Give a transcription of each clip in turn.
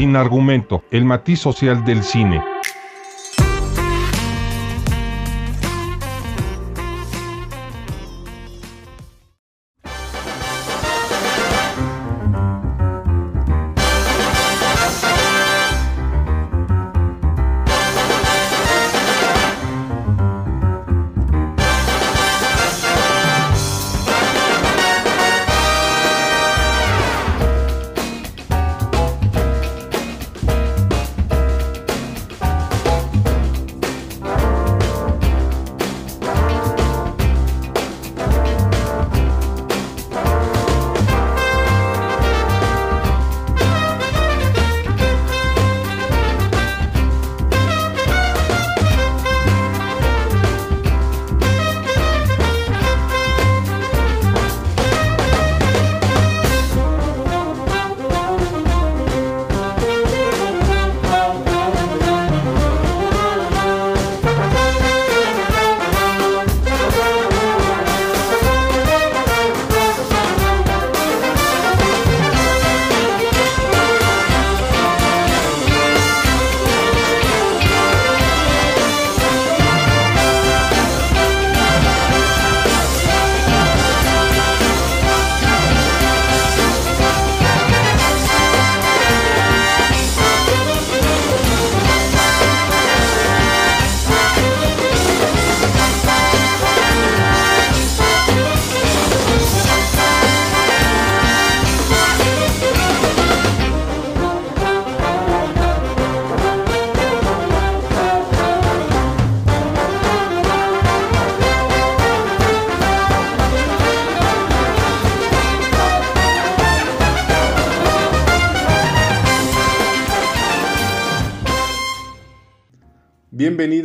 Sin argumento, el matiz social del cine.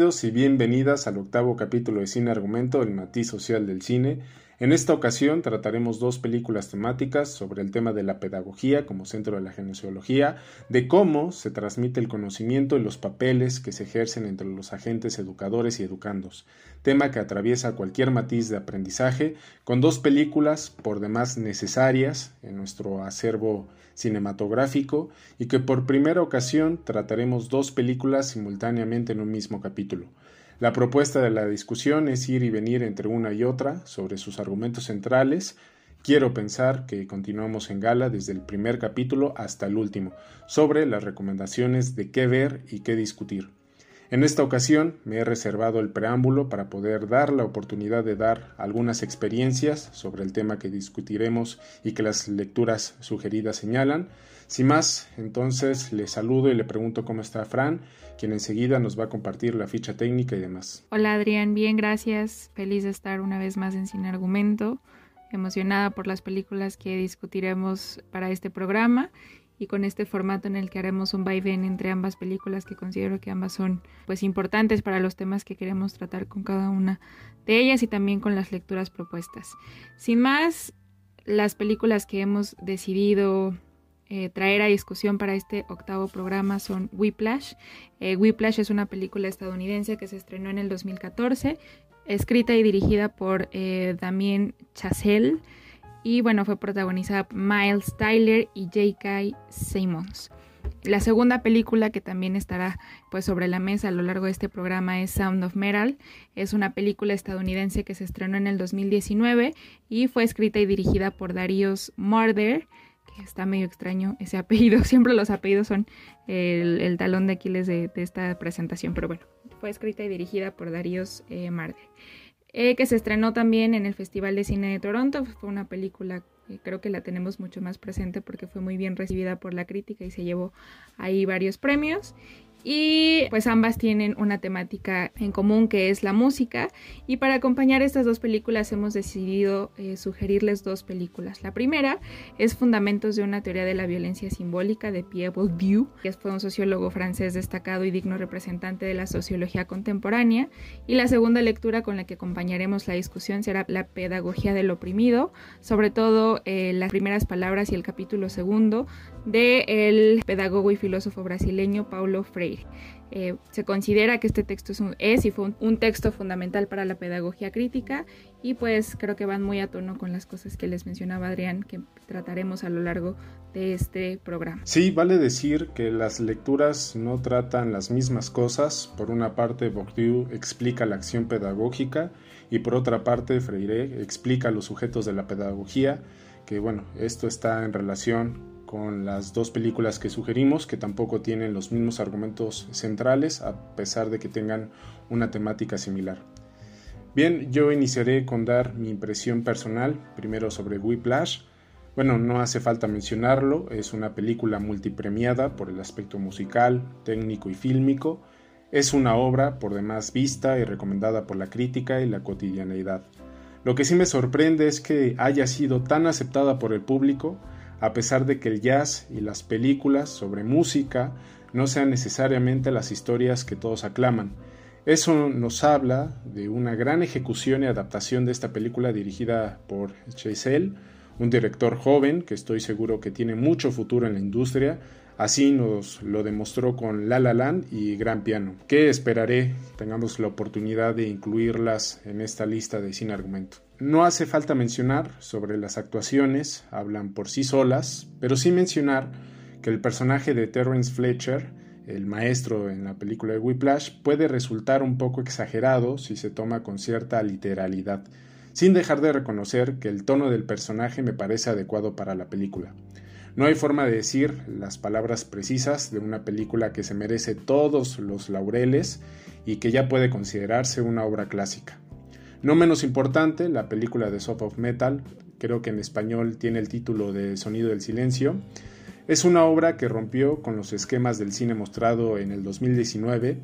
Y bienvenidas al octavo capítulo de Cine Argumento, el matiz social del cine. En esta ocasión trataremos dos películas temáticas sobre el tema de la pedagogía como centro de la genesiología, de cómo se transmite el conocimiento y los papeles que se ejercen entre los agentes educadores y educandos, tema que atraviesa cualquier matiz de aprendizaje, con dos películas por demás necesarias en nuestro acervo cinematográfico y que por primera ocasión trataremos dos películas simultáneamente en un mismo capítulo. La propuesta de la discusión es ir y venir entre una y otra sobre sus argumentos centrales. Quiero pensar que continuamos en gala desde el primer capítulo hasta el último, sobre las recomendaciones de qué ver y qué discutir. En esta ocasión me he reservado el preámbulo para poder dar la oportunidad de dar algunas experiencias sobre el tema que discutiremos y que las lecturas sugeridas señalan. Sin más, entonces le saludo y le pregunto cómo está Fran, quien enseguida nos va a compartir la ficha técnica y demás. Hola Adrián, bien, gracias. Feliz de estar una vez más en Cine Argumento, emocionada por las películas que discutiremos para este programa y con este formato en el que haremos un vaivén entre ambas películas que considero que ambas son pues importantes para los temas que queremos tratar con cada una de ellas y también con las lecturas propuestas. Sin más, las películas que hemos decidido eh, traer a discusión para este octavo programa son Whiplash. Eh, Whiplash es una película estadounidense que se estrenó en el 2014, escrita y dirigida por eh, Damien Chazelle y bueno, fue protagonizada por Miles Tyler y J.K. Simmons. La segunda película que también estará pues sobre la mesa a lo largo de este programa es Sound of Metal. Es una película estadounidense que se estrenó en el 2019 y fue escrita y dirigida por Darius Murder, que está medio extraño ese apellido. Siempre los apellidos son el, talón de Aquiles de, esta presentación, pero bueno, fue escrita y dirigida por Darius eh, Murder. Eh, que se estrenó también en el Festival de Cine de Toronto. Fue una película que creo que la tenemos mucho más presente porque fue muy bien recibida por la crítica y se llevó ahí varios premios. Y pues ambas tienen una temática en común que es la música. Y para acompañar estas dos películas hemos decidido eh, sugerirles dos películas. La primera es Fundamentos de una teoría de la violencia simbólica de Pierre Bourdieu, que fue un sociólogo francés destacado y digno representante de la sociología contemporánea. Y la segunda lectura con la que acompañaremos la discusión será La pedagogía del oprimido, sobre todo eh, las primeras palabras y el capítulo segundo del pedagogo y filósofo brasileño Paulo Freire. Eh, se considera que este texto es, un, es y fue un, texto fundamental para la pedagogía crítica y pues creo que van muy a tono con las cosas que les mencionaba Adrián que trataremos a lo largo de este programa. Sí, vale decir que las lecturas no tratan las mismas cosas. Por una parte, Bourdieu explica la acción pedagógica y por otra parte, Freire explica los sujetos de la pedagogía, que bueno, esto está en relación con las dos películas que sugerimos, que tampoco tienen los mismos argumentos centrales, a pesar de que tengan una temática similar. Bien, yo iniciaré con dar mi impresión personal, primero sobre Whiplash. Bueno, no hace falta mencionarlo, es una película multipremiada por el aspecto musical, técnico y fílmico. Es una obra por demás vista y recomendada por la crítica y la cotidianeidad. Lo que sí me sorprende es que haya sido tan aceptada por el público, a pesar de que el jazz y las películas sobre música no sean necesariamente las historias que todos aclaman. Eso nos habla de una gran ejecución y adaptación de esta película dirigida por Chazelle, un director joven que estoy seguro que tiene mucho futuro en la industria, Así nos lo demostró con La La Land y Gran Piano, que esperaré tengamos la oportunidad de incluirlas en esta lista de sin argumento. No hace falta mencionar sobre las actuaciones, hablan por sí solas, pero sí mencionar que el personaje de Terrence Fletcher, el maestro en la película de Whiplash, puede resultar un poco exagerado si se toma con cierta literalidad, sin dejar de reconocer que el tono del personaje me parece adecuado para la película. No hay forma de decir las palabras precisas de una película que se merece todos los laureles y que ya puede considerarse una obra clásica. No menos importante, la película de Soft of Metal, creo que en español tiene el título de Sonido del Silencio, es una obra que rompió con los esquemas del cine mostrado en el 2019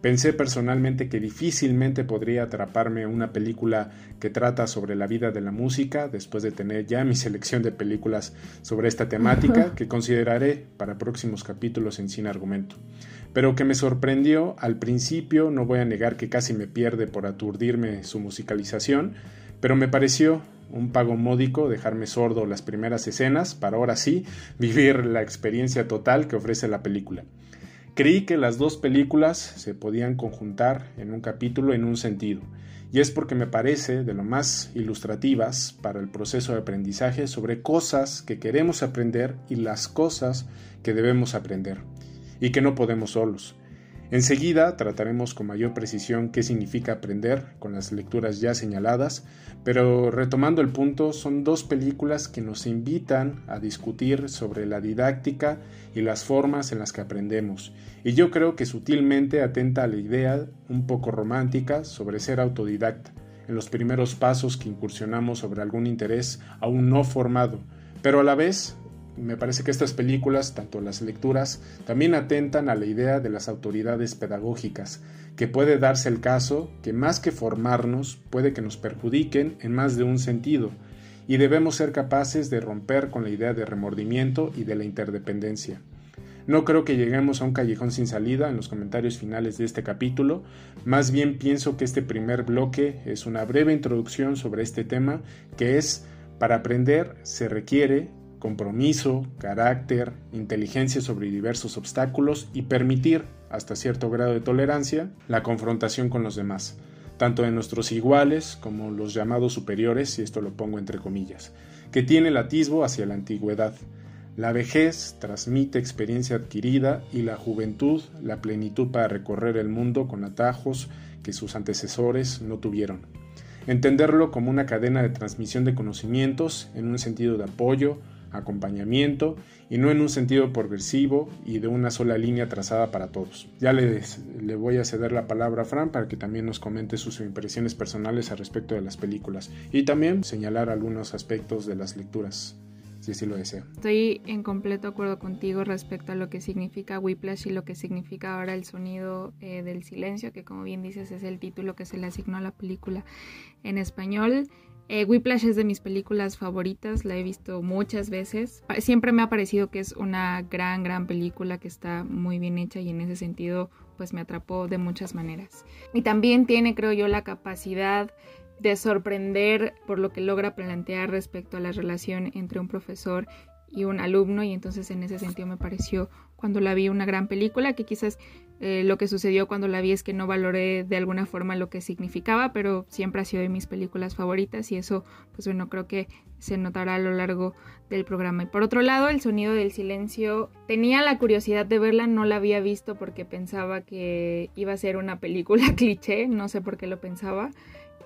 Pensé personalmente que difícilmente podría atraparme una película que trata sobre la vida de la música después de tener ya mi selección de películas sobre esta temática que consideraré para próximos capítulos en Sin Argumento. Pero que me sorprendió al principio, no voy a negar que casi me pierde por aturdirme su musicalización, pero me pareció un pago módico dejarme sordo las primeras escenas para ahora sí vivir la experiencia total que ofrece la película. Creí que las dos películas se podían conjuntar en un capítulo en un sentido, y es porque me parece de lo más ilustrativas para el proceso de aprendizaje sobre cosas que queremos aprender y las cosas que debemos aprender, y que no podemos solos. Enseguida trataremos con mayor precisión qué significa aprender con las lecturas ya señaladas, pero retomando el punto, son dos películas que nos invitan a discutir sobre la didáctica y las formas en las que aprendemos, y yo creo que sutilmente atenta a la idea un poco romántica sobre ser autodidacta, en los primeros pasos que incursionamos sobre algún interés aún no formado, pero a la vez me parece que estas películas, tanto las lecturas, también atentan a la idea de las autoridades pedagógicas, que puede darse el caso que más que formarnos, puede que nos perjudiquen en más de un sentido, y debemos ser capaces de romper con la idea de remordimiento y de la interdependencia. No creo que lleguemos a un callejón sin salida en los comentarios finales de este capítulo, más bien pienso que este primer bloque es una breve introducción sobre este tema que es, para aprender se requiere compromiso, carácter, inteligencia sobre diversos obstáculos y permitir, hasta cierto grado de tolerancia, la confrontación con los demás, tanto de nuestros iguales como los llamados superiores, y esto lo pongo entre comillas, que tiene el atisbo hacia la antigüedad. La vejez transmite experiencia adquirida y la juventud la plenitud para recorrer el mundo con atajos que sus antecesores no tuvieron. Entenderlo como una cadena de transmisión de conocimientos en un sentido de apoyo, acompañamiento y no en un sentido progresivo y de una sola línea trazada para todos. Ya le, voy a ceder la palabra a Fran para que también nos comente sus impresiones personales al respecto de las películas y también señalar algunos aspectos de las lecturas. Si así lo desea. Estoy en completo acuerdo contigo respecto a lo que significa Whiplash y lo que significa ahora el sonido eh, del silencio, que como bien dices es el título que se le asignó a la película en español. Eh, Whiplash es de mis películas favoritas, la he visto muchas veces. Siempre me ha parecido que es una gran, gran película que está muy bien hecha y en ese sentido pues me atrapó de muchas maneras. Y también tiene, creo yo, la capacidad de sorprender por lo que logra plantear respecto a la relación entre un profesor y un alumno y entonces en ese sentido me pareció cuando la vi una gran película que quizás eh, lo que sucedió cuando la vi es que no valoré de alguna forma lo que significaba, pero siempre ha sido de mis películas favoritas y eso, pues bueno, creo que se notará a lo largo del programa. Y por otro lado, El sonido del silencio, tenía la curiosidad de verla, no la había visto porque pensaba que iba a ser una película cliché, no sé por qué lo pensaba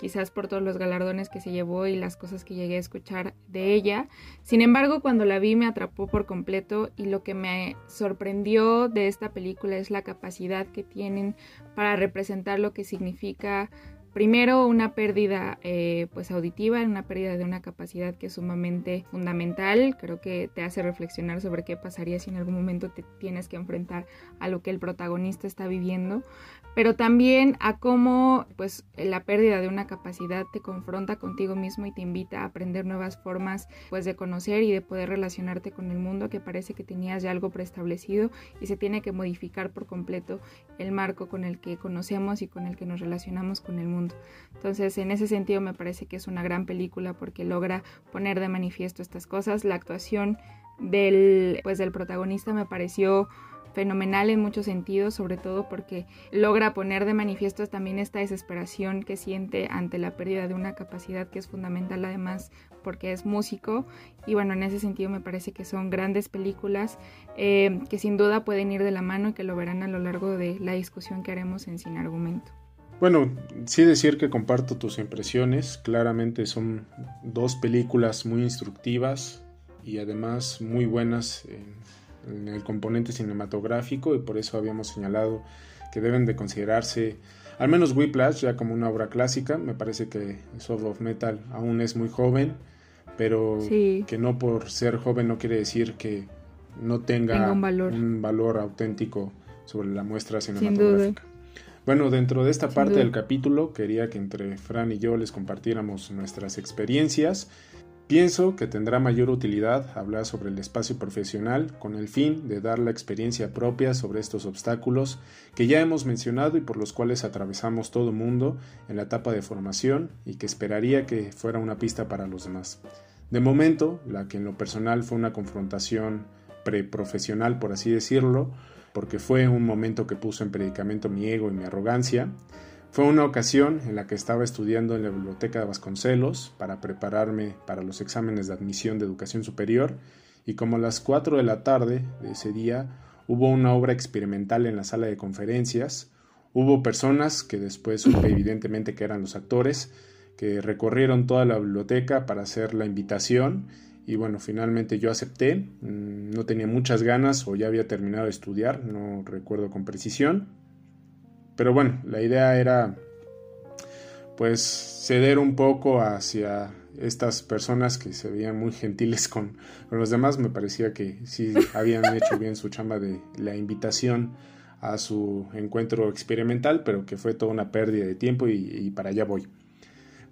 quizás por todos los galardones que se llevó y las cosas que llegué a escuchar de ella. Sin embargo, cuando la vi me atrapó por completo y lo que me sorprendió de esta película es la capacidad que tienen para representar lo que significa primero una pérdida eh, pues auditiva, una pérdida de una capacidad que es sumamente fundamental, creo que te hace reflexionar sobre qué pasaría si en algún momento te tienes que enfrentar a lo que el protagonista está viviendo, pero también a cómo pues la pérdida de una capacidad te confronta contigo mismo y te invita a aprender nuevas formas pues de conocer y de poder relacionarte con el mundo que parece que tenías ya algo preestablecido y se tiene que modificar por completo el marco con el que conocemos y con el que nos relacionamos con el mundo. Entonces, en ese sentido me parece que es una gran película porque logra poner de manifiesto estas cosas. La actuación del pues del protagonista me pareció fenomenal en muchos sentidos, sobre todo porque logra poner de manifiesto también esta desesperación que siente ante la pérdida de una capacidad que es fundamental además porque es músico y bueno, en ese sentido me parece que son grandes películas eh, que sin duda pueden ir de la mano y que lo verán a lo largo de la discusión que haremos en Sin Argumento. Bueno, sí decir que comparto tus impresiones, claramente son dos películas muy instructivas y además muy buenas en en el componente cinematográfico y por eso habíamos señalado que deben de considerarse al menos Whiplash ya como una obra clásica. Me parece que Soul of Metal aún es muy joven, pero que no por ser joven no quiere decir que no tenga un, valor. un, valor. auténtico sobre la muestra cinematográfica. Bueno, dentro de esta parte del capítulo quería que entre Fran y yo les compartiéramos nuestras experiencias Pienso que tendrá mayor utilidad hablar sobre el espacio profesional con el fin de dar la experiencia propia sobre estos obstáculos que ya hemos mencionado y por los cuales atravesamos todo mundo en la etapa de formación y que esperaría que fuera una pista para los demás. De momento, la que en lo personal fue una confrontación preprofesional, por así decirlo, porque fue un momento que puso en predicamento mi ego y mi arrogancia, fue una ocasión en la que estaba estudiando en la biblioteca de Vasconcelos para prepararme para los exámenes de admisión de educación superior y como a las 4 de la tarde de ese día hubo una obra experimental en la sala de conferencias, hubo personas que después supe evidentemente que eran los actores, que recorrieron toda la biblioteca para hacer la invitación y bueno, finalmente yo acepté, mm, no tenía muchas ganas o ya había terminado de estudiar, no recuerdo con precisión, pero bueno, la idea era pues ceder un poco hacia estas personas que se veían muy gentiles con, los demás. Me parecía que sí habían hecho bien su chamba de la invitación a su encuentro experimental, pero que fue toda una pérdida de tiempo y, y para allá voy.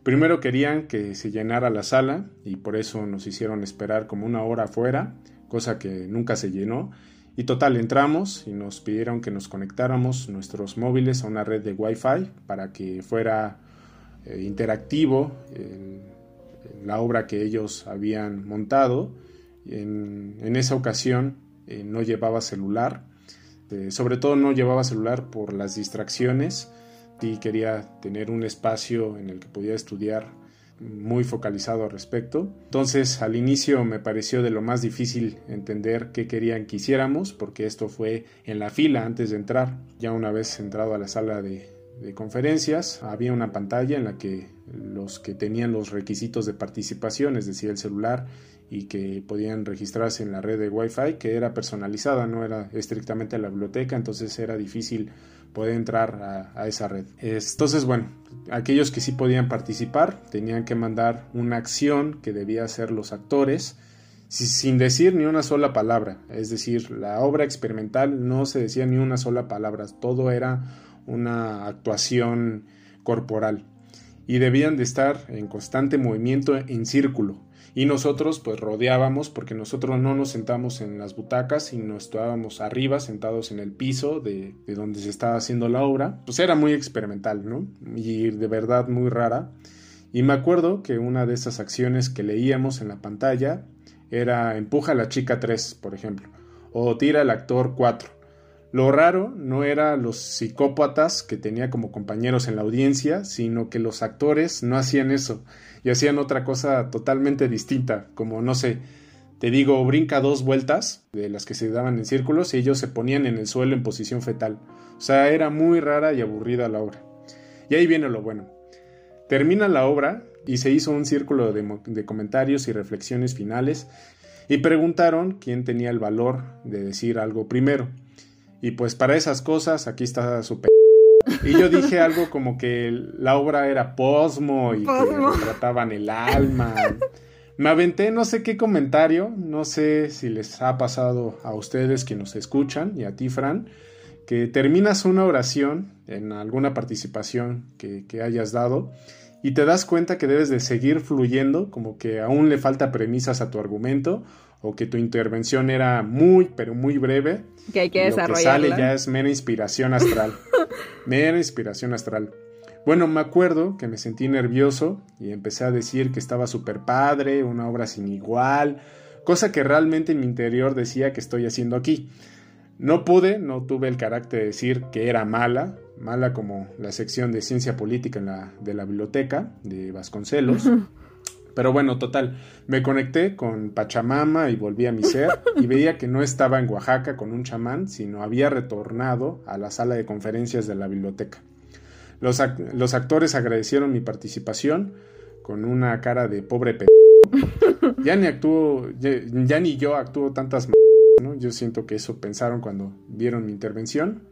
Primero querían que se llenara la sala y por eso nos hicieron esperar como una hora afuera, cosa que nunca se llenó y total, entramos y nos pidieron que nos conectáramos nuestros móviles a una red de Wi-Fi para que fuera eh, interactivo en, la obra que ellos habían montado. En, esa ocasión eh, no llevaba celular, eh, sobre todo no llevaba celular por las distracciones y quería tener un espacio en el que pudiera estudiar muy focalizado al respecto. Entonces al inicio me pareció de lo más difícil entender qué querían que hiciéramos porque esto fue en la fila antes de entrar. Ya una vez entrado a la sala de, conferencias había una pantalla en la que los que tenían los requisitos de participación, es decir, el celular y que podían registrarse en la red de Wi-Fi, que era personalizada, no era estrictamente la biblioteca, entonces era difícil poder entrar a, esa red. Entonces, bueno, aquellos que sí podían participar tenían que mandar una acción que debía hacer los actores sin decir ni una sola palabra. Es decir, la obra experimental no se decía ni una sola palabra, todo era una actuación corporal y debían de estar en constante movimiento en círculo y nosotros pues rodeábamos porque nosotros no nos sentamos en las butacas sino estábamos arriba sentados en el piso de, de, donde se estaba haciendo la obra. Pues era muy experimental no y de verdad muy rara. Y me acuerdo que una de esas acciones que leíamos en la pantalla era empuja a la chica 3 por ejemplo o tira al actor 4 Lo raro no era los psicópatas que tenía como compañeros en la audiencia, sino que los actores no hacían eso y hacían otra cosa totalmente distinta, como no sé, te digo, brinca dos vueltas de las que se daban en círculos y ellos se ponían en el suelo en posición fetal. O sea, era muy rara y aburrida la obra. Y ahí viene lo bueno. Termina la obra y se hizo un círculo de, comentarios y reflexiones finales y preguntaron quién tenía el valor de decir algo primero. Y pues para esas cosas aquí está su p y yo dije algo como que la obra era posmo y que trataban el alma. Me aventé no sé qué comentario, no sé si les ha pasado a ustedes que nos escuchan y a ti, Fran, que terminas una oración en alguna participación que, que hayas dado y te das cuenta que debes de seguir fluyendo, como que aún le falta premisas a tu argumento o que tu intervención era muy, pero muy breve. Que hay que desarrollar. Lo que sale ya es mera inspiración astral. mera inspiración astral. Bueno, me acuerdo que me sentí nervioso y empecé a decir que estaba súper padre, una obra sin igual, cosa que realmente en mi interior decía que estoy haciendo aquí. No pude, no tuve el carácter de decir que era mala, mala como la sección de ciencia política en la, de la biblioteca de Vasconcelos. Pero bueno, total, me conecté con Pachamama y volví a mi ser y veía que no estaba en Oaxaca con un chamán, sino había retornado a la sala de conferencias de la biblioteca. Los, actores agradecieron mi participación con una cara de pobre p... Ya ni actúo, ya, ni yo actúo tantas ¿no? Yo siento que eso pensaron cuando vieron mi intervención.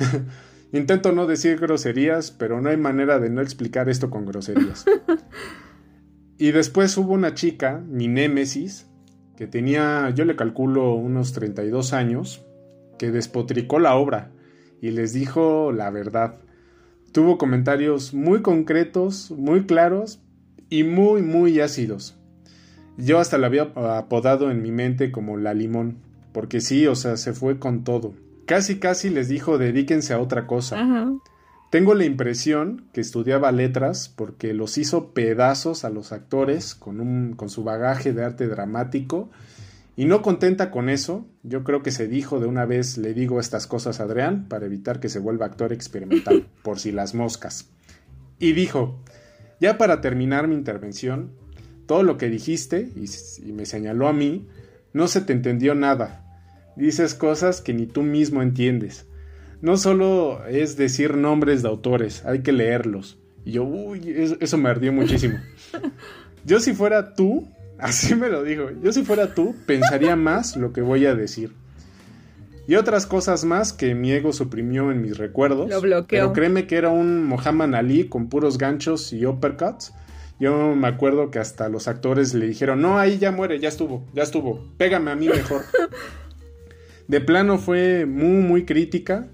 Intento no decir groserías, pero no hay manera de no explicar esto con groserías. Y después hubo una chica, mi némesis, que tenía, yo le calculo unos 32 años, que despotricó la obra y les dijo la verdad. Tuvo comentarios muy concretos, muy claros y muy, muy ácidos. Yo hasta la había apodado en mi mente como la limón, porque sí, o sea, se fue con todo. Casi, casi les dijo dedíquense a otra cosa. Tengo la impresión que estudiaba letras porque los hizo pedazos a los actores con, un, con su bagaje de arte dramático y no contenta con eso, yo creo que se dijo de una vez le digo estas cosas a Adrián para evitar que se vuelva actor experimental, por si las moscas. Y dijo, ya para terminar mi intervención, todo lo que dijiste, y, me señaló a mí, no se te entendió nada. Dices cosas que ni tú mismo entiendes. No solo es decir nombres de autores, hay que leerlos. Y yo, uy, eso, eso me ardió muchísimo. Yo si fuera tú, Así me lo dijo. Yo si fuera tú, pensaría más lo que voy a decir. Y otras cosas más que mi ego suprimió en mis recuerdos. Lo bloqueó. Pero créeme que era un Muhammad Ali con puros ganchos y uppercuts. Yo me acuerdo que hasta los actores le dijeron, no, ahí ya muere, ya estuvo, ya estuvo, pégame a mí mejor. De plano fue muy, muy crítica,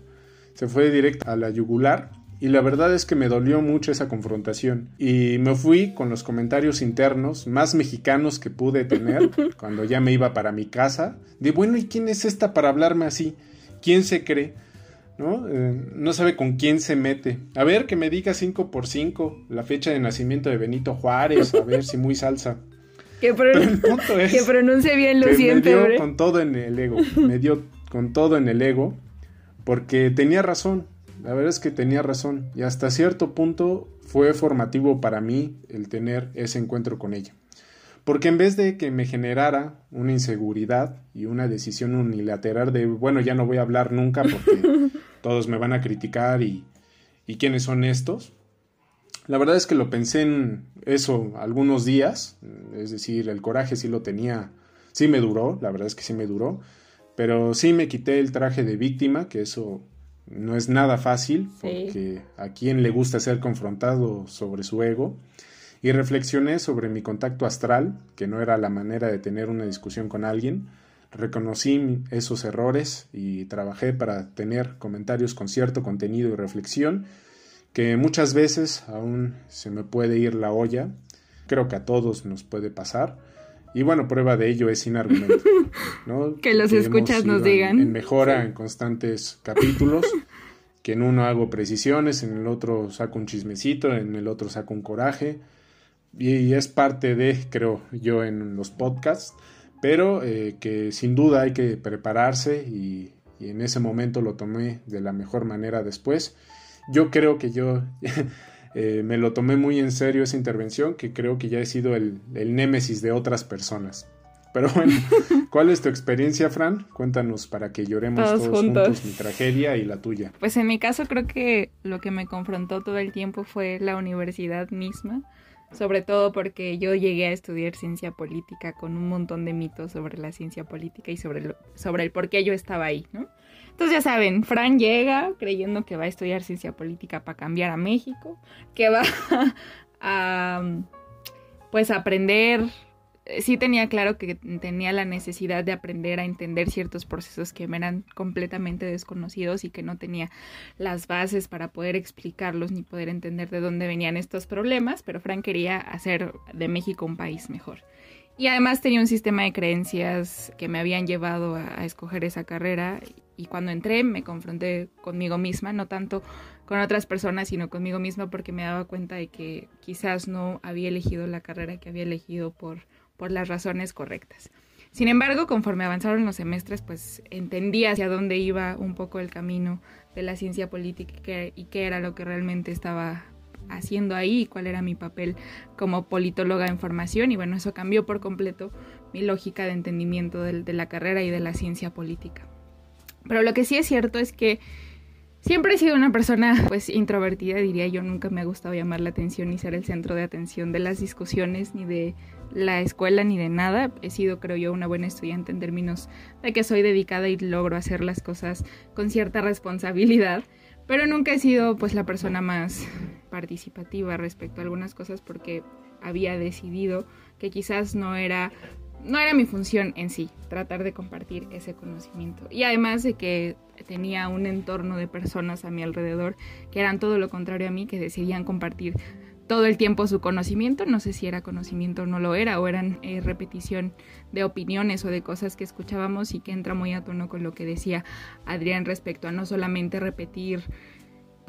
se fue directa a la yugular y la verdad es que me dolió mucho esa confrontación. Y me fui con los comentarios internos más mexicanos que pude tener cuando ya me iba para mi casa. De bueno, ¿y quién es esta para hablarme así? ¿Quién se cree? ¿No? Eh, no sabe con quién se mete. A ver, que me diga 5 por 5 la fecha de nacimiento de Benito Juárez, a ver si muy salsa. Que, pronuncie bien lo siempre. Me dio con todo en el ego. Me dio con todo en el ego. Porque tenía razón. La verdad es que tenía razón y hasta cierto punto fue formativo para mí el tener ese encuentro con ella. Porque en vez de que me generara una inseguridad y una decisión unilateral de, bueno, ya no voy a hablar nunca porque todos me van a criticar y, y quiénes son estos, la verdad es que lo pensé en eso algunos días, es decir, el coraje sí lo tenía, sí me duró, la verdad es que sí me duró, pero sí me quité el traje de víctima, que eso no es nada fácil, porque a quien le gusta ser confrontado sobre su ego. Y reflexioné sobre mi contacto astral, que no era la manera de tener una discusión con alguien. Reconocí esos errores y trabajé para tener comentarios con cierto contenido y reflexión, que muchas veces aún se me puede ir la olla. Creo que a todos nos puede pasar y bueno, prueba de ello es sin argumento. ¿no? que los escuchas nos digan. En, mejora en constantes capítulos. que en uno hago precisiones, en el otro saco un chismecito, en el otro saco un coraje. Y, es parte de, creo yo, en los podcasts. Pero eh, que sin duda hay que prepararse y, y en ese momento lo tomé de la mejor manera después. Yo creo que yo eh, me lo tomé muy en serio esa intervención, que creo que ya he sido el, el némesis de otras personas. Pero bueno, ¿cuál es tu experiencia, Fran? Cuéntanos para que lloremos todos, juntos. mi tragedia y la tuya. Pues en mi caso creo que lo que me confrontó todo el tiempo fue la universidad misma, sobre todo porque yo llegué a estudiar ciencia política con un montón de mitos sobre la ciencia política y sobre, sobre el por qué yo estaba ahí, ¿no? Entonces ya saben, Fran llega creyendo que va a estudiar ciencia política para cambiar a México, que va a pues aprender sí tenía claro que tenía la necesidad de aprender a entender ciertos procesos que me eran completamente desconocidos y que no tenía las bases para poder explicarlos ni poder entender de dónde venían estos problemas, pero Frank quería hacer de México un país mejor. Y además tenía un sistema de creencias que me habían llevado a, escoger esa carrera y cuando entré me confronté conmigo misma, no tanto con otras personas, sino conmigo misma porque me daba cuenta de que quizás no había elegido la carrera que había elegido por por las razones correctas. Sin embargo, conforme avanzaron los semestres, pues entendí hacia dónde iba un poco el camino de la ciencia política y qué era lo que realmente estaba haciendo ahí y cuál era mi papel como politóloga en formación. Y bueno, eso cambió por completo mi lógica de entendimiento de la carrera y de la ciencia política. Pero lo que sí es cierto es que Siempre he sido una persona pues introvertida, diría yo, nunca me ha gustado llamar la atención ni ser el centro de atención de las discusiones ni de la escuela ni de nada. He sido, creo yo, una buena estudiante en términos de que soy dedicada y logro hacer las cosas con cierta responsabilidad, pero nunca he sido pues la persona más participativa respecto a algunas cosas porque había decidido que quizás no era no era mi función en sí, tratar de compartir ese conocimiento. Y además de que tenía un entorno de personas a mi alrededor que eran todo lo contrario a mí, que decidían compartir todo el tiempo su conocimiento, no sé si era conocimiento o no lo era, o eran eh, repetición de opiniones o de cosas que escuchábamos y que entra muy a tono con lo que decía Adrián respecto a no solamente repetir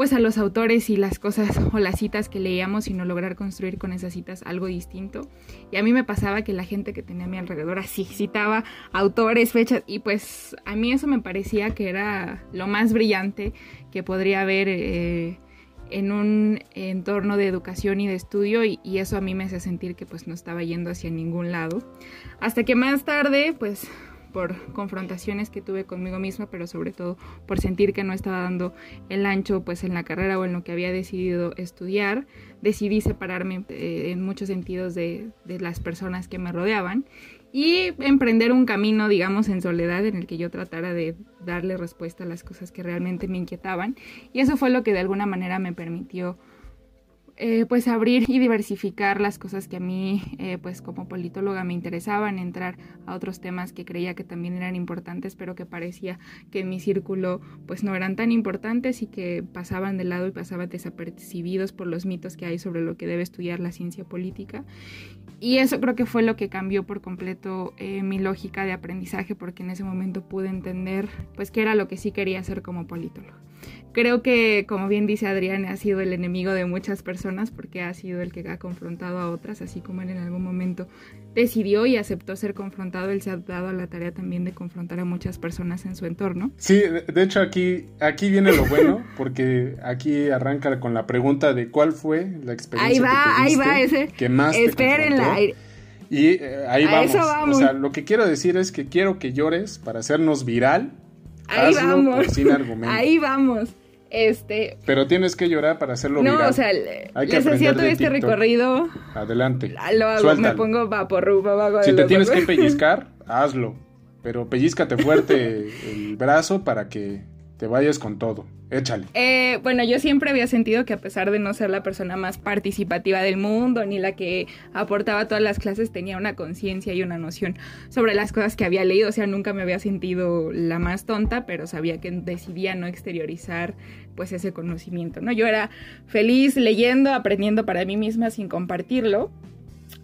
pues a los autores y las cosas o las citas que leíamos, sino lograr construir con esas citas algo distinto. Y a mí me pasaba que la gente que tenía a mi alrededor así citaba autores, fechas, y pues a mí eso me parecía que era lo más brillante que podría haber eh, en un entorno de educación y de estudio, y, eso a mí me hace sentir que pues no estaba yendo hacia ningún lado. Hasta que más tarde, pues por confrontaciones que tuve conmigo misma, pero sobre todo por sentir que no estaba dando el ancho pues en la carrera o en lo que había decidido estudiar, decidí separarme eh, en muchos sentidos de, de las personas que me rodeaban y emprender un camino, digamos, en soledad en el que yo tratara de darle respuesta a las cosas que realmente me inquietaban. Y eso fue lo que de alguna manera me permitió eh, pues abrir y diversificar las cosas que a mí eh, pues como politóloga me interesaban, entrar a otros temas que creía que también eran importantes pero que parecía que en mi círculo pues no eran tan importantes y que pasaban de lado y pasaban desapercibidos por los mitos que hay sobre lo que debe estudiar la ciencia política y eso creo que fue lo que cambió por completo eh, mi lógica de aprendizaje porque en ese momento pude entender pues qué era lo que sí quería hacer como politóloga. Creo que, como bien dice Adrián, ha sido el enemigo de muchas personas porque ha sido el que ha confrontado a otras, así como él en algún momento decidió y aceptó ser confrontado, él se ha dado a la tarea también de confrontar a muchas personas en su entorno. Sí, de hecho aquí, aquí viene lo bueno, porque aquí arranca con la pregunta de cuál fue la experiencia ahí va, ahí va ese. que más Espérenla. y eh, ahí vamos. vamos. O sea, lo que quiero decir es que quiero que llores para hacernos viral. Ahí vamos. Ahí vamos. Este. Pero tienes que llorar para hacerlo no, o sea, les hacía todo este recorrido. Adelante. Lo hago, me pongo vapor, Si te tienes que pellizcar, hazlo. Pero pellizcate fuerte el brazo para que te vayas con todo. Échale. Eh, bueno, yo siempre había sentido que a pesar de no ser la persona más participativa del mundo, ni la que aportaba todas las clases, tenía una conciencia y una noción sobre las cosas que había leído. O sea, nunca me había sentido la más tonta, pero sabía que decidía no exteriorizar pues ese conocimiento, ¿no? Yo era feliz leyendo, aprendiendo para mí misma sin compartirlo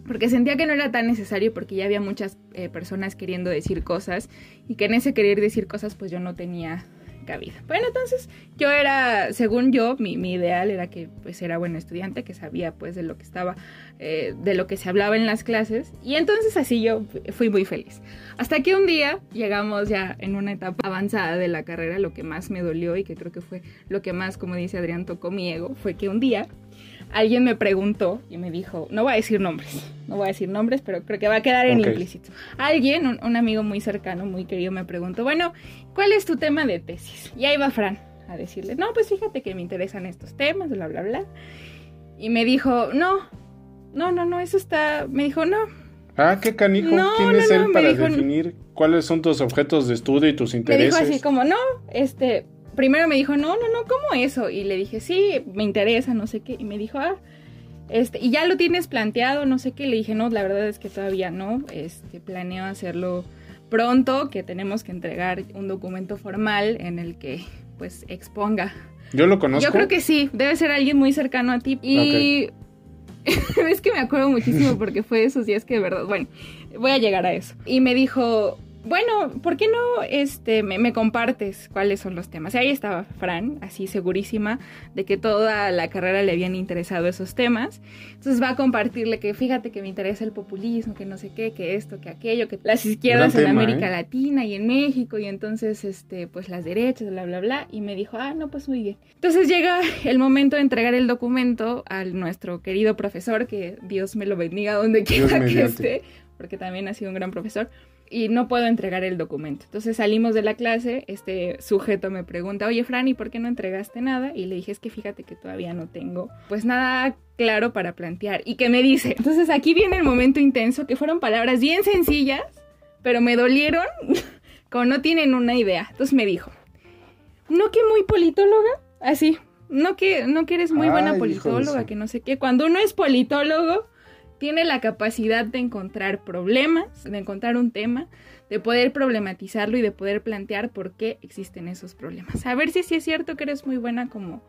porque sentía que no era tan necesario porque ya había muchas eh, personas queriendo decir cosas y que en ese querer decir cosas pues yo no tenía cabida. Bueno, entonces yo era, según yo, mi, ideal era que pues era buen estudiante, que sabía pues de lo que estaba, eh, de lo que se hablaba en las clases. Y entonces así yo fui muy feliz. Hasta que un día llegamos ya en una etapa avanzada de la carrera, lo que más me dolió y que creo que fue lo que más, como dice Adrián, tocó mi ego, fue que un día alguien me preguntó y me dijo, no voy a decir nombres, no voy a decir nombres, pero creo que va a quedar en implícito. Alguien, un, amigo muy cercano, muy querido, me preguntó, bueno, ¿cuál es tu tema de tesis? Y ahí va Fran a decirle, no, pues fíjate que me interesan estos temas, bla, bla, bla. Y me dijo, no, no, no, no, eso está, me dijo, no. Ah, qué canijo, ¿quién es él para definir cuáles son tus objetos de estudio y tus intereses? Me dijo así como, no, este, primero me dijo, no, no, no, ¿cómo eso? Y le dije, sí, me interesa, no sé qué. Y me dijo, ah, este, y ya lo tienes planteado, no sé qué. Le dije, no, la verdad es que todavía no. Este, planeo hacerlo pronto, que tenemos que entregar un documento formal en el que, pues, exponga. Yo lo conozco. Yo creo que sí, debe ser alguien muy cercano a ti. Y es que me acuerdo muchísimo porque fue esos días que de verdad, bueno, voy a llegar a eso. Y me dijo, bueno, ¿por qué no este, me, compartes cuáles son los temas? Y ahí estaba Fran, así segurísima de que toda la carrera le habían interesado esos temas. Entonces va a compartirle que fíjate que me interesa el populismo, que no sé qué, que esto, que aquello, que las izquierdas en América ¿eh? Latina y en México, y entonces, este, pues las derechas, bla, bla, bla. Y me dijo, ah, no, pues muy bien. Entonces llega el momento de entregar el documento a nuestro querido profesor, que Dios me lo bendiga donde quiera que esté, porque también ha sido un gran profesor y no puedo entregar el documento. Entonces salimos de la clase, este sujeto me pregunta, oye Fran, ¿y por qué no entregaste nada? Y le dije, es que fíjate que todavía no tengo pues nada claro para plantear. ¿Y qué me dice? Entonces aquí viene el momento intenso, que fueron palabras bien sencillas, pero me dolieron como no tienen una idea. Entonces me dijo, ¿no que muy politóloga? Así, no que, no que eres muy buena politóloga, que no sé qué. Cuando uno es politólogo tiene la capacidad de encontrar problemas, de encontrar un tema, de poder problematizarlo y de poder plantear por qué existen esos problemas. A ver si sí es cierto que eres muy buena como,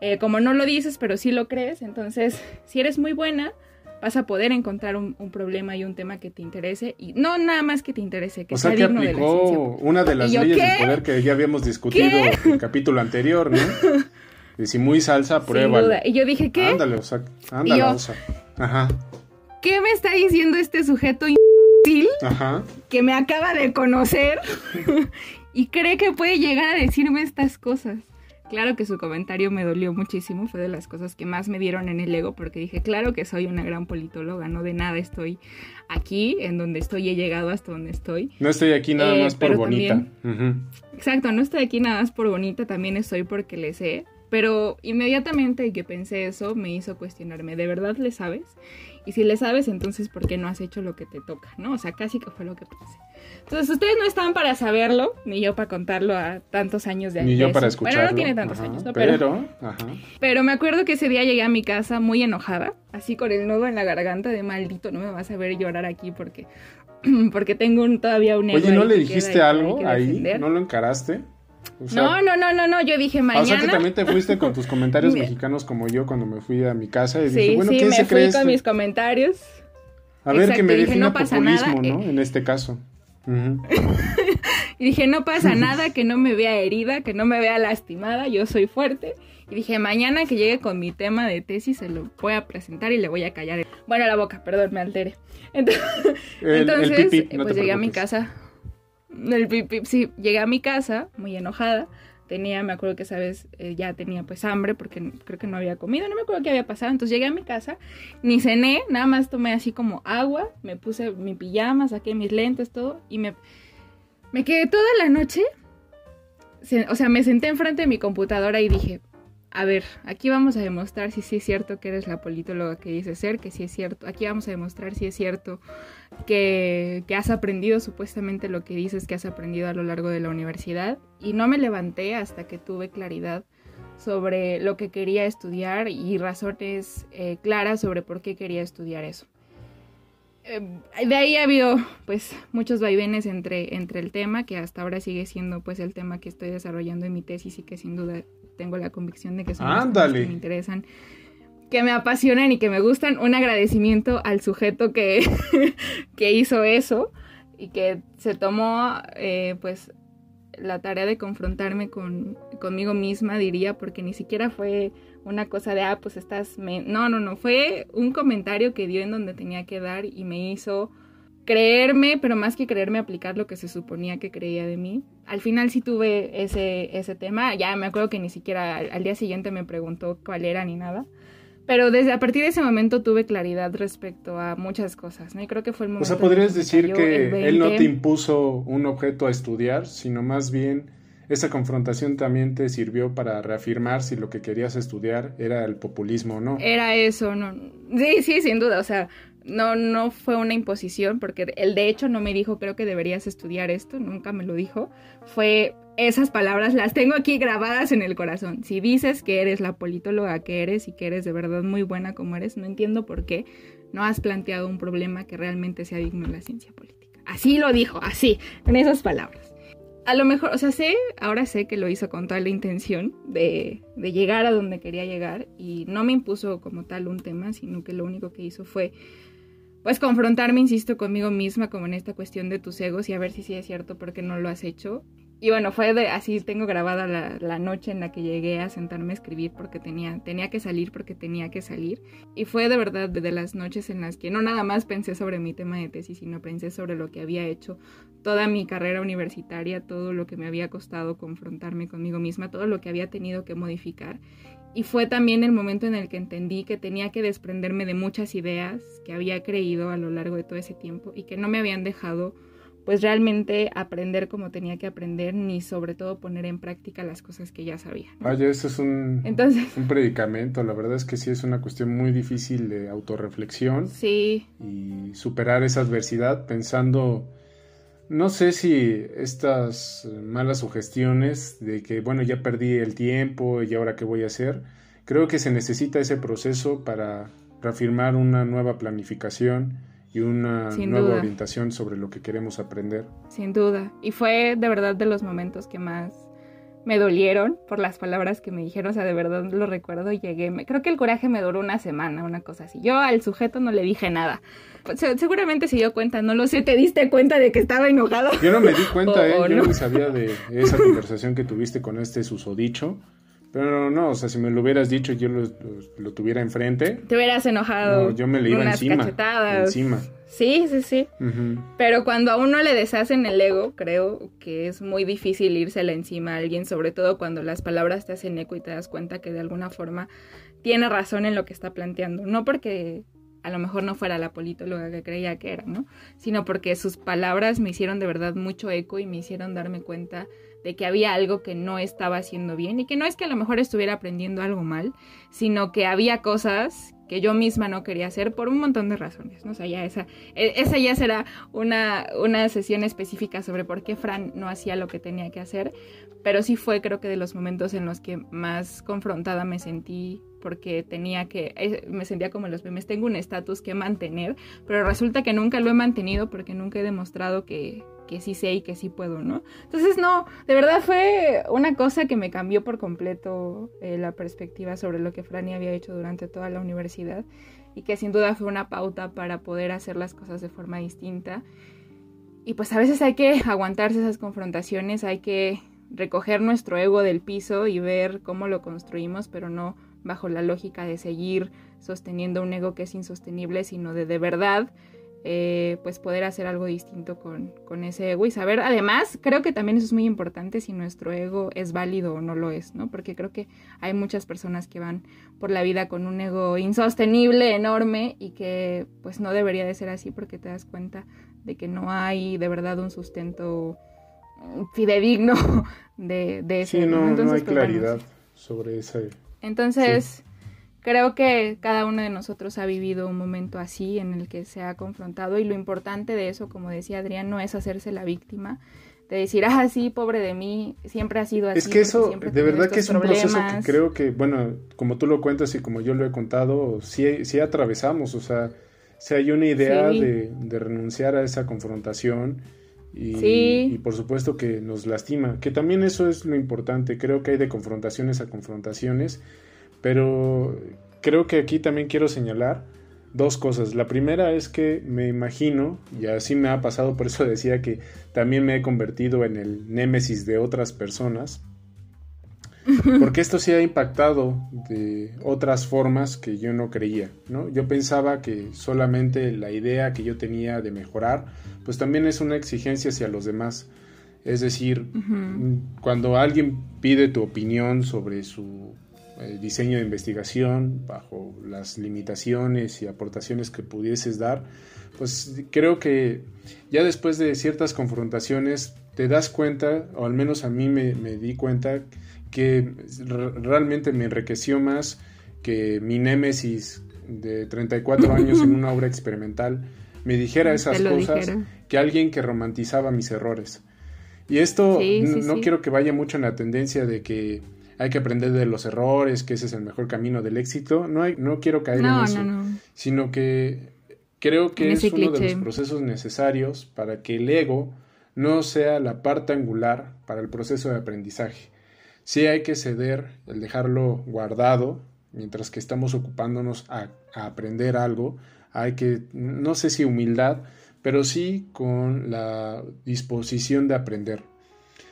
eh, como no lo dices, pero sí lo crees. Entonces, si eres muy buena, vas a poder encontrar un, problema y un tema que te interese y no nada más que te interese, que o sea, que aplicó una de las leyes del poder que ya habíamos discutido en el capítulo anterior, ¿no? Y si muy salsa, prueba. Y yo dije, ¿qué? Ándale, o sea, ándale, o sea. Ajá. ¿Qué me está diciendo este sujeto Ajá. que me acaba de conocer y cree que puede llegar a decirme estas cosas? Claro que su comentario me dolió muchísimo, fue de las cosas que más me dieron en el ego, porque dije, claro que soy una gran politóloga, no de nada estoy aquí, en donde estoy, he llegado hasta donde estoy. No estoy aquí nada eh, más por bonita. Exacto, no estoy aquí nada más por bonita, también estoy porque le sé, pero inmediatamente que pensé eso me hizo cuestionarme, ¿de verdad le sabes? Y si le sabes, entonces ¿por qué no has hecho lo que te toca? ¿No? O sea, casi que fue lo que pensé. Entonces, ustedes no estaban para saberlo, ni yo para contarlo a tantos años de Ni yo para escucharlo. Bueno, no tiene tantos años, ¿no? Pero, pero me acuerdo que ese día llegué a mi casa muy enojada, así con el nudo en la garganta de maldito, no me vas a ver llorar aquí porque porque tengo un, todavía un ego Oye, ¿no le dijiste algo ahí? ¿No lo encaraste? No, no, no, no, no, yo dije mañana. O sea que también te fuiste con tus comentarios mexicanos como yo cuando me fui a mi casa y dije, sí, bueno, sí, me fui con mis comentarios. A ver que me defina populismo, ¿no? En este caso. y dije, no pasa nada, que no me vea herida, que no me vea lastimada, yo soy fuerte. Y dije, mañana que llegue con mi tema de tesis se lo voy a presentar y le voy a callar. Bueno, la boca, perdón, me alteré. Entonces, entonces pues llegué a mi casa el sí, llegué a mi casa muy enojada. Tenía, me acuerdo que sabes, eh, ya tenía pues hambre porque creo que no había comido, no me acuerdo qué había pasado. Entonces llegué a mi casa, ni cené, nada más tomé así como agua, me puse mi pijama, saqué mis lentes, todo, y me, me quedé toda la noche. o sea, me senté enfrente de mi computadora y dije, a ver, aquí vamos a demostrar si sí es cierto que eres la politóloga que dices ser, que sí es cierto. Aquí vamos a demostrar si es cierto que, has aprendido supuestamente lo que dices que has aprendido a lo largo de la universidad. Y no me levanté hasta que tuve claridad sobre lo que quería estudiar y razones eh, claras sobre por qué quería estudiar eso. Eh, de ahí ha habido pues muchos vaivenes entre, entre el tema, que hasta ahora sigue siendo pues el tema que estoy desarrollando en mi tesis y que sin duda tengo la convicción de que son cosas que me interesan, que me apasionan y que me gustan. Un agradecimiento al sujeto que, que hizo eso y que se tomó, eh, pues, la tarea de confrontarme con, conmigo misma, diría, porque ni siquiera fue una cosa de, ah, pues estás... No, no, no, fue un comentario que dio en donde tenía que dar y me hizo creerme, pero más que creerme aplicar lo que se suponía que creía de mí. Al final sí tuve ese, ese tema, ya me acuerdo que ni siquiera al, día siguiente me preguntó cuál era ni nada. Pero desde a partir de ese momento tuve claridad respecto a muchas cosas, ¿no? Y creo que fue el momento. O sea, podrías decir que él no te impuso un objeto a estudiar, sino más bien esa confrontación también te sirvió para reafirmar si lo que querías estudiar era el populismo o no. Era eso, no. Sí, sí, sin duda. O sea, no, no fue una imposición, porque él de hecho no me dijo, creo que deberías estudiar esto, nunca me lo dijo. Fue esas palabras, las tengo aquí grabadas en el corazón. Si dices que eres la politóloga que eres y que eres de verdad muy buena como eres, no entiendo por qué no has planteado un problema que realmente sea digno de la ciencia política. Así lo dijo, así, en esas palabras. A lo mejor, o sea, sé, ahora sé que lo hizo con toda la intención de, de llegar a donde quería llegar y no me impuso como tal un tema, sino que lo único que hizo fue pues confrontarme, insisto, conmigo misma como en esta cuestión de tus egos y a ver si sí es cierto porque no lo has hecho. Y bueno, fue de, así, tengo grabada la, noche en la que llegué a sentarme a escribir porque tenía, tenía que salir, porque tenía que salir. Y fue de verdad de las noches en las que no nada más pensé sobre mi tema de tesis, sino pensé sobre lo que había hecho toda mi carrera universitaria, todo lo que me había costado confrontarme conmigo misma, todo lo que había tenido que modificar. Y fue también el momento en el que entendí que tenía que desprenderme de muchas ideas que había creído a lo largo de todo ese tiempo y que no me habían dejado pues realmente aprender como tenía que aprender ni sobre todo poner en práctica las cosas que ya sabía. Vaya, eso es un, Entonces, un predicamento, la verdad es que sí es una cuestión muy difícil de autorreflexión. Sí. Y superar esa adversidad pensando no sé si estas malas sugestiones de que, bueno, ya perdí el tiempo y ahora qué voy a hacer, creo que se necesita ese proceso para reafirmar una nueva planificación y una nueva orientación sobre lo que queremos aprender. Sin duda. Y fue de verdad de los momentos que más me dolieron por las palabras que me dijeron, o sea, de verdad lo recuerdo, llegué, creo que el coraje me duró una semana, una cosa así. Yo al sujeto no le dije nada. Seguramente se dio cuenta, no lo sé, ¿te diste cuenta de que estaba enojado? Yo no me di cuenta, ¿eh? yo no sabía de esa conversación que tuviste con este susodicho. Pero no, o sea, si me lo hubieras dicho, yo lo, tuviera enfrente. Te hubieras enojado. yo me le iba encima. Encima. Sí, sí, sí. Pero cuando a uno le deshacen el ego, creo que es muy difícil írsela encima a alguien, sobre todo cuando las palabras te hacen eco y te das cuenta que de alguna forma tiene razón en lo que está planteando. No porque a lo mejor no fuera la politóloga que creía que era, ¿no? Sino porque sus palabras me hicieron de verdad mucho eco y me hicieron darme cuenta de que había algo que no estaba haciendo bien y que no es que a lo mejor estuviera aprendiendo algo mal, sino que había cosas que yo misma no quería hacer por un montón de razones, ¿no? O sea, ya esa, e, esa ya será una, una sesión específica sobre por qué Fran no hacía lo que tenía que hacer, pero sí fue creo que de los momentos en los que más confrontada me sentí porque tenía que, eh, me sentía como los memes, tengo un estatus que mantener, pero resulta que nunca lo he mantenido porque nunca he demostrado que, que sí sé y que sí puedo, ¿no? Entonces, no, de verdad fue una cosa que me cambió por completo eh, la perspectiva sobre lo que Franny había hecho durante toda la universidad y que sin duda fue una pauta para poder hacer las cosas de forma distinta. Y pues a veces hay que aguantarse esas confrontaciones, hay que recoger nuestro ego del piso y ver cómo lo construimos, pero no bajo la lógica de seguir sosteniendo un ego que es insostenible, sino de de verdad eh, pues poder hacer algo distinto con, con, ese ego y saber, además, creo que también eso es muy importante si nuestro ego es válido o no lo es, ¿no? Porque creo que hay muchas personas que van por la vida con un ego insostenible, enorme y que pues no debería de ser así porque te das cuenta de que no hay de verdad un sustento fidedigno de, de ese. Sí, no, no hay pues, claridad sobre ese. Entonces... Creo que cada uno de nosotros ha vivido un momento así en el que se ha confrontado y lo importante de eso, como decía Adrián, no es hacerse la víctima, de decir, ah, sí, pobre de mí, siempre ha sido así. Es que eso, de verdad que es un proceso que creo que, bueno, como tú lo cuentas y como yo lo he contado, sí, sí atravesamos, o sea, si hay una idea de, de, renunciar a esa confrontación y, y, por supuesto que nos lastima, que también eso es lo importante, creo que hay de confrontaciones a confrontaciones pero creo que aquí también quiero señalar dos cosas. La primera es que me imagino, y así me ha pasado, por eso decía que también me he convertido en el némesis de otras personas, porque esto sí ha impactado de otras formas que yo no creía, ¿no? Yo pensaba que solamente la idea que yo tenía de mejorar, pues también es una exigencia hacia los demás. Es decir, cuando alguien pide tu opinión sobre su eh, diseño de investigación, bajo las limitaciones y aportaciones que pudieses dar, pues creo que ya después de ciertas confrontaciones te das cuenta, o al menos a mí me, me di cuenta, que realmente me enriqueció más que mi némesis de 34 años en una obra experimental me dijera esas cosas que alguien que romantizaba mis errores. Y esto no quiero que vaya mucho en la tendencia de que hay que aprender de los errores, que ese es el mejor camino del éxito. No, hay, no quiero caer en eso, sino que creo que es uno de los procesos necesarios para que el ego no sea la parte angular para el proceso de aprendizaje. Sí hay que ceder, el dejarlo guardado, mientras que estamos ocupándonos a, aprender algo, hay que, no sé si humildad, pero sí con la disposición de aprender.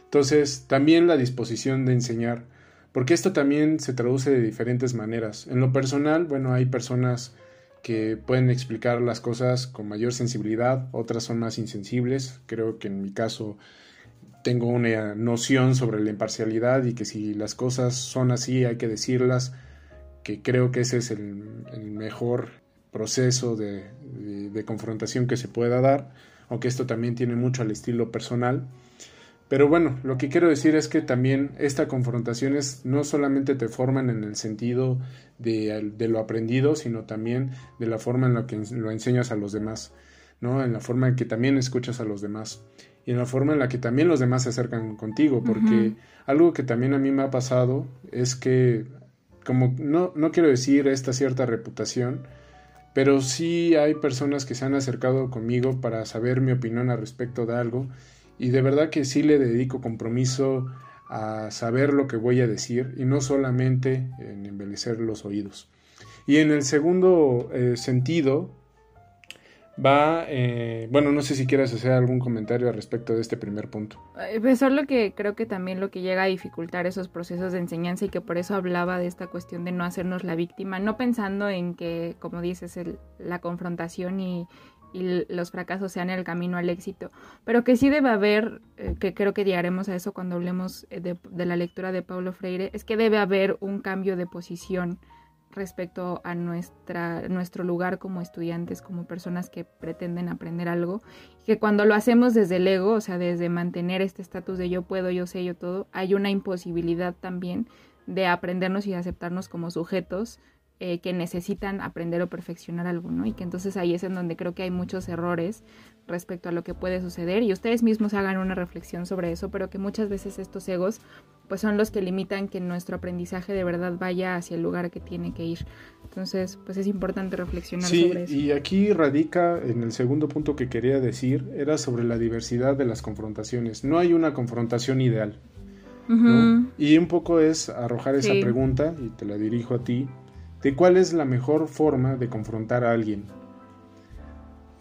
Entonces, también la disposición de enseñar, porque esto también se traduce de diferentes maneras. En lo personal, bueno, hay personas que pueden explicar las cosas con mayor sensibilidad, otras son más insensibles. Creo que en mi caso tengo una noción sobre la imparcialidad y que si las cosas son así hay que decirlas, que creo que ese es el, mejor proceso de, confrontación que se pueda dar, aunque esto también tiene mucho al estilo personal. Pero bueno, lo que quiero decir es que también estas confrontaciones no solamente te forman en el sentido de, de, lo aprendido, sino también de la forma en la que lo enseñas a los demás, ¿no? En la forma en que también escuchas a los demás y en la forma en la que también los demás se acercan contigo, porque algo que también a mí me ha pasado es que, como no, no quiero decir esta cierta reputación, pero sí hay personas que se han acercado conmigo para saber mi opinión al respecto de algo y de verdad que sí le dedico compromiso a saber lo que voy a decir y no solamente en embellecer los oídos. Y en el segundo eh, sentido, va, eh, bueno, no sé si quieres hacer algún comentario al respecto de este primer punto. Eh, pues solo que creo que también lo que llega a dificultar esos procesos de enseñanza y que por eso hablaba de esta cuestión de no hacernos la víctima, no pensando en que, como dices, el, la confrontación y, los fracasos sean el camino al éxito, pero que sí debe haber, eh, que creo que llegaremos a eso cuando hablemos de, de la lectura de Paulo Freire, es que debe haber un cambio de posición respecto a nuestra, nuestro lugar como estudiantes, como personas que pretenden aprender algo, que cuando lo hacemos desde el ego, o sea, desde mantener este estatus de yo puedo, yo sé, yo todo, hay una imposibilidad también de aprendernos y aceptarnos como sujetos eh, que necesitan aprender o perfeccionar algo, ¿no? Y que entonces ahí es en donde creo que hay muchos errores respecto a lo que puede suceder y ustedes mismos hagan una reflexión sobre eso, pero que muchas veces estos egos pues son los que limitan que nuestro aprendizaje de verdad vaya hacia el lugar que tiene que ir. Entonces, pues es importante reflexionar sobre eso. Y aquí radica en el segundo punto que quería decir, era sobre la diversidad de las confrontaciones. No hay una confrontación ideal. Y un poco es arrojar esa pregunta, y te la dirijo a ti, de cuál es la mejor forma de confrontar a alguien.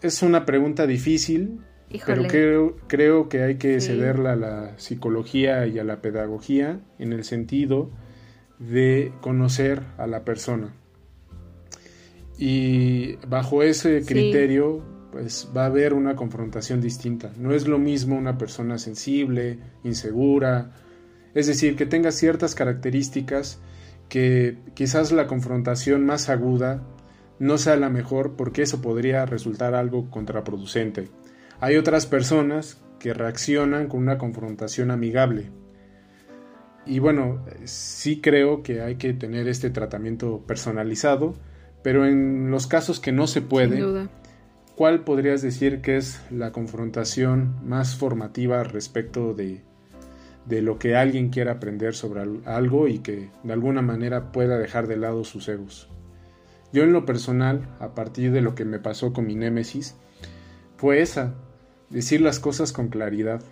Es una pregunta difícil, pero creo, creo, que hay que cederla a la psicología y a la pedagogía en el sentido de conocer a la persona. Y bajo ese criterio, pues va a haber una confrontación distinta. No es lo mismo una persona sensible, insegura, es decir, que tenga ciertas características que quizás la confrontación más aguda no sea la mejor porque eso podría resultar algo contraproducente. Hay otras personas que reaccionan con una confrontación amigable. Y bueno, sí creo que hay que tener este tratamiento personalizado, pero en los casos que no se puede, ¿cuál podrías decir que es la confrontación más formativa respecto de de lo que alguien quiera aprender sobre algo y que de alguna manera pueda dejar de lado sus egos. Yo en lo personal, a partir de lo que me pasó con mi némesis, fue esa, decir las cosas con claridad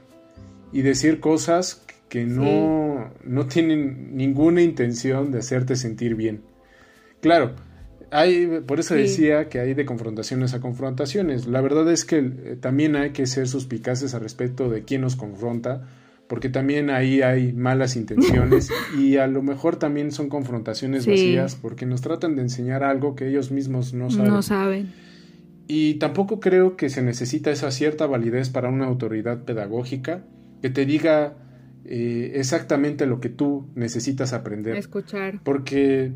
y decir cosas que no, no tienen ninguna intención de hacerte sentir bien. Claro, hay, por eso decía que hay de confrontaciones a confrontaciones. La verdad es que eh, también hay que ser suspicaces al respecto de quién nos confronta, porque también ahí hay malas intenciones y a lo mejor también son confrontaciones vacías, porque nos tratan de enseñar algo que ellos mismos no saben. No saben. Y tampoco creo que se necesita esa cierta validez para una autoridad pedagógica que te diga eh, exactamente lo que tú necesitas aprender. Escuchar. Porque,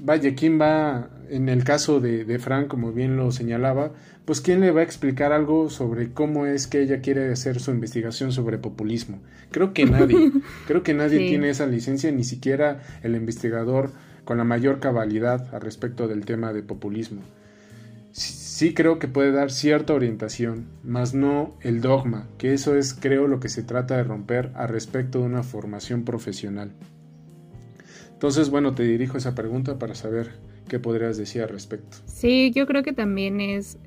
vaya, ¿quién va en el caso de, de, Frank, como bien lo señalaba, pues quién le va a explicar algo sobre cómo es que ella quiere hacer su investigación sobre populismo. Creo que nadie, creo que nadie tiene esa licencia, ni siquiera el investigador con la mayor cabalidad al respecto del tema de populismo. Sí, creo que puede dar cierta orientación, mas no el dogma, que eso es creo lo que se trata de romper al respecto de una formación profesional. Entonces, bueno, te dirijo esa pregunta para saber ¿Qué podrías decir al respecto? Sí, yo creo que también es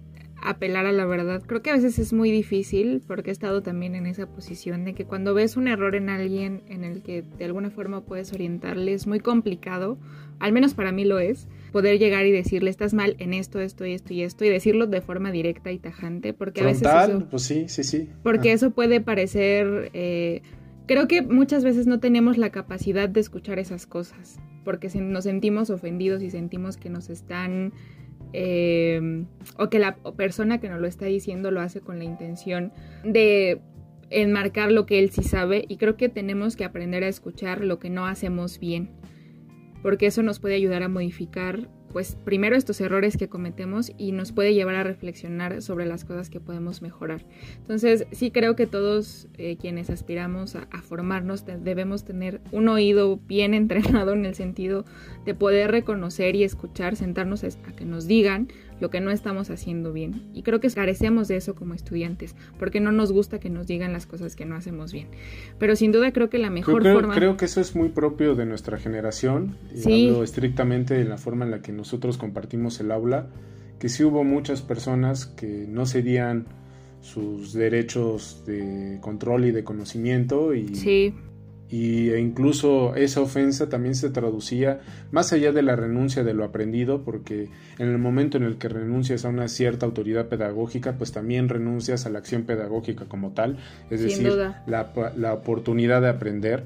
apelar a la verdad. Creo que a veces es muy difícil porque he estado también en esa posición de que cuando ves un error en alguien en el que de alguna forma puedes orientarle es muy complicado, al menos para mí lo es, poder llegar y decirle estás mal en esto, esto y esto y esto y decirlo de forma directa y tajante porque a veces eso, pues sí, sí, sí. Porque eso puede parecer eh, Creo que muchas veces no tenemos la capacidad de escuchar esas cosas, porque nos sentimos ofendidos y sentimos que nos están, eh, o que la persona que nos lo está diciendo lo hace con la intención de enmarcar lo que él sí sabe, y creo que tenemos que aprender a escuchar lo que no hacemos bien, porque eso nos puede ayudar a modificar pues primero estos errores que cometemos y nos puede llevar a reflexionar sobre las cosas que podemos mejorar. Entonces sí creo que todos eh, quienes aspiramos a, formarnos debemos tener un oído bien entrenado en el sentido de poder reconocer y escuchar, sentarnos a que nos digan lo que no estamos haciendo bien. Y creo que carecemos de eso como estudiantes, porque no nos gusta que nos digan las cosas que no hacemos bien. Pero sin duda creo que la mejor creo, forma... Creo que eso es muy propio de nuestra generación, y hablo estrictamente de la forma en la que nosotros compartimos el aula, que sí hubo muchas personas que no cedían sus derechos de control y de conocimiento y sí y e incluso esa ofensa también se traducía más allá de la renuncia de lo aprendido, porque en el momento en el que renuncias a una cierta autoridad pedagógica, pues también renuncias a la acción pedagógica como tal, es decir, la, la, oportunidad de aprender.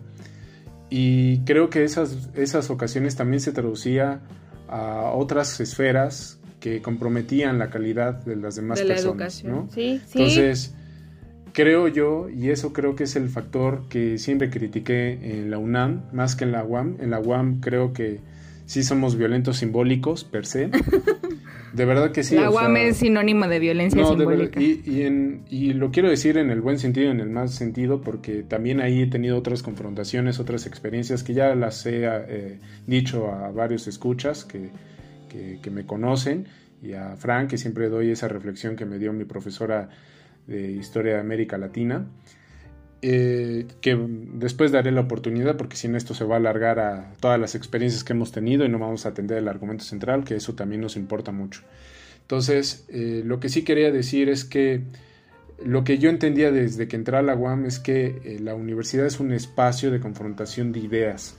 Y creo que esas, esas ocasiones también se traducía a otras esferas que comprometían la calidad de las demás personas. ¿no? Sí, Entonces, creo yo, y eso creo que es el factor que siempre critiqué en la UNAM, más que en la UAM. En la UAM creo que sí somos violentos simbólicos per se. De verdad que sí. La UAM es sinónimo de violencia simbólica. y, lo quiero decir en el buen sentido y en el mal sentido, porque también ahí he tenido otras confrontaciones, otras experiencias que ya las he eh, dicho a varios escuchas que, que me conocen y a Frank, que siempre doy esa reflexión que me dio mi profesora de Historia de América Latina, eh, que después daré la oportunidad porque si no esto se va a alargar a todas las experiencias que hemos tenido y no vamos a atender el argumento central, que eso también nos importa mucho. Entonces, eh, lo que sí quería decir es que lo que yo entendía desde que entré a la UAM es que eh, la universidad es un espacio de confrontación de ideas.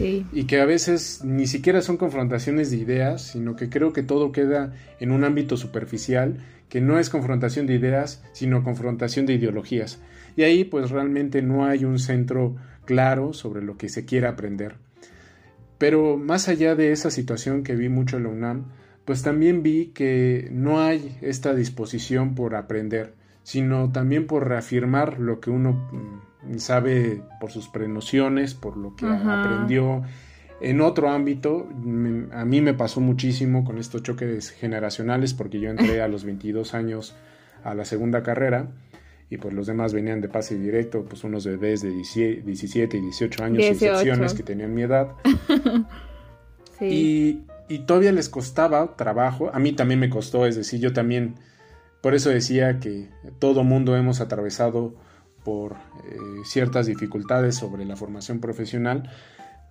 Y que a veces ni siquiera son confrontaciones de ideas, sino que creo que todo queda en un ámbito superficial que no es confrontación de ideas, sino confrontación de ideologías. Y ahí pues realmente no hay un centro claro sobre lo que se quiere aprender. Pero más allá de esa situación que vi mucho en la UNAM, pues también vi que no hay esta disposición por aprender, sino también por reafirmar lo que uno mm, sabe por sus prenociones, por lo que aprendió en otro ámbito, a mí me pasó muchísimo con estos choques generacionales porque yo entré a los 22 años a la segunda carrera y pues los demás venían de pase directo, pues unos bebés de 17 y 18 años sin secciones que tenían mi edad. y, todavía les costaba trabajo, a mí también me costó, es decir, yo también, por eso decía que todo mundo hemos atravesado por eh, ciertas dificultades sobre la formación profesional,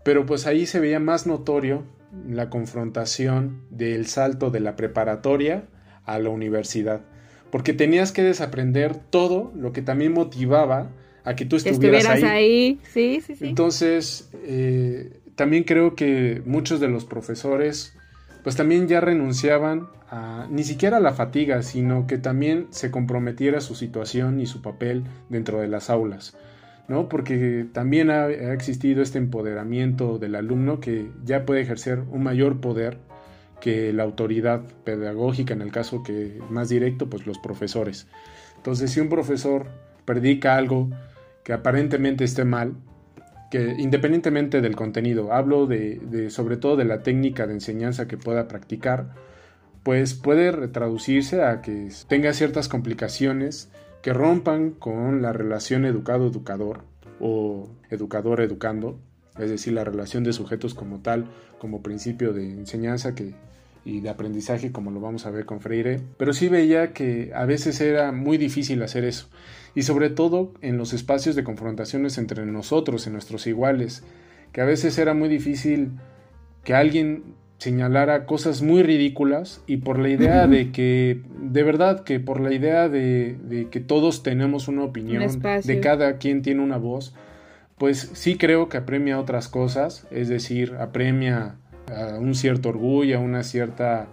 pero pues ahí se veía más notorio la confrontación del salto de la preparatoria a la universidad, porque tenías que desaprender todo lo que también motivaba a que tú estuvieras, ahí. Sí, sí, sí. Entonces, eh, también creo que muchos de los profesores pues también ya renunciaban a ni siquiera a la fatiga, sino que también se comprometiera su situación y su papel dentro de las aulas. ¿No? Porque también ha, existido este empoderamiento del alumno que ya puede ejercer un mayor poder que la autoridad pedagógica, en el caso que más directo, pues los profesores. Entonces, si un profesor predica algo que aparentemente esté mal, que independientemente del contenido, hablo de, sobre todo de la técnica de enseñanza que pueda practicar, pues puede retraducirse a que tenga ciertas complicaciones que rompan con la relación educado-educador o educador-educando, es decir, la relación de sujetos como tal, como principio de enseñanza que, y de aprendizaje, como lo vamos a ver con Freire, pero sí veía que a veces era muy difícil hacer eso, y sobre todo en los espacios de confrontaciones entre nosotros, en nuestros iguales, que a veces era muy difícil que alguien señalara cosas muy ridículas y por la idea de que, de verdad, que por la idea de, que todos tenemos una opinión, de cada quien tiene una voz, pues sí creo que apremia otras cosas, es decir, apremia a un cierto orgullo, a una cierta,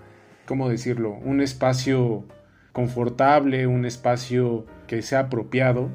¿cómo decirlo?, un espacio confortable, un espacio que sea apropiado,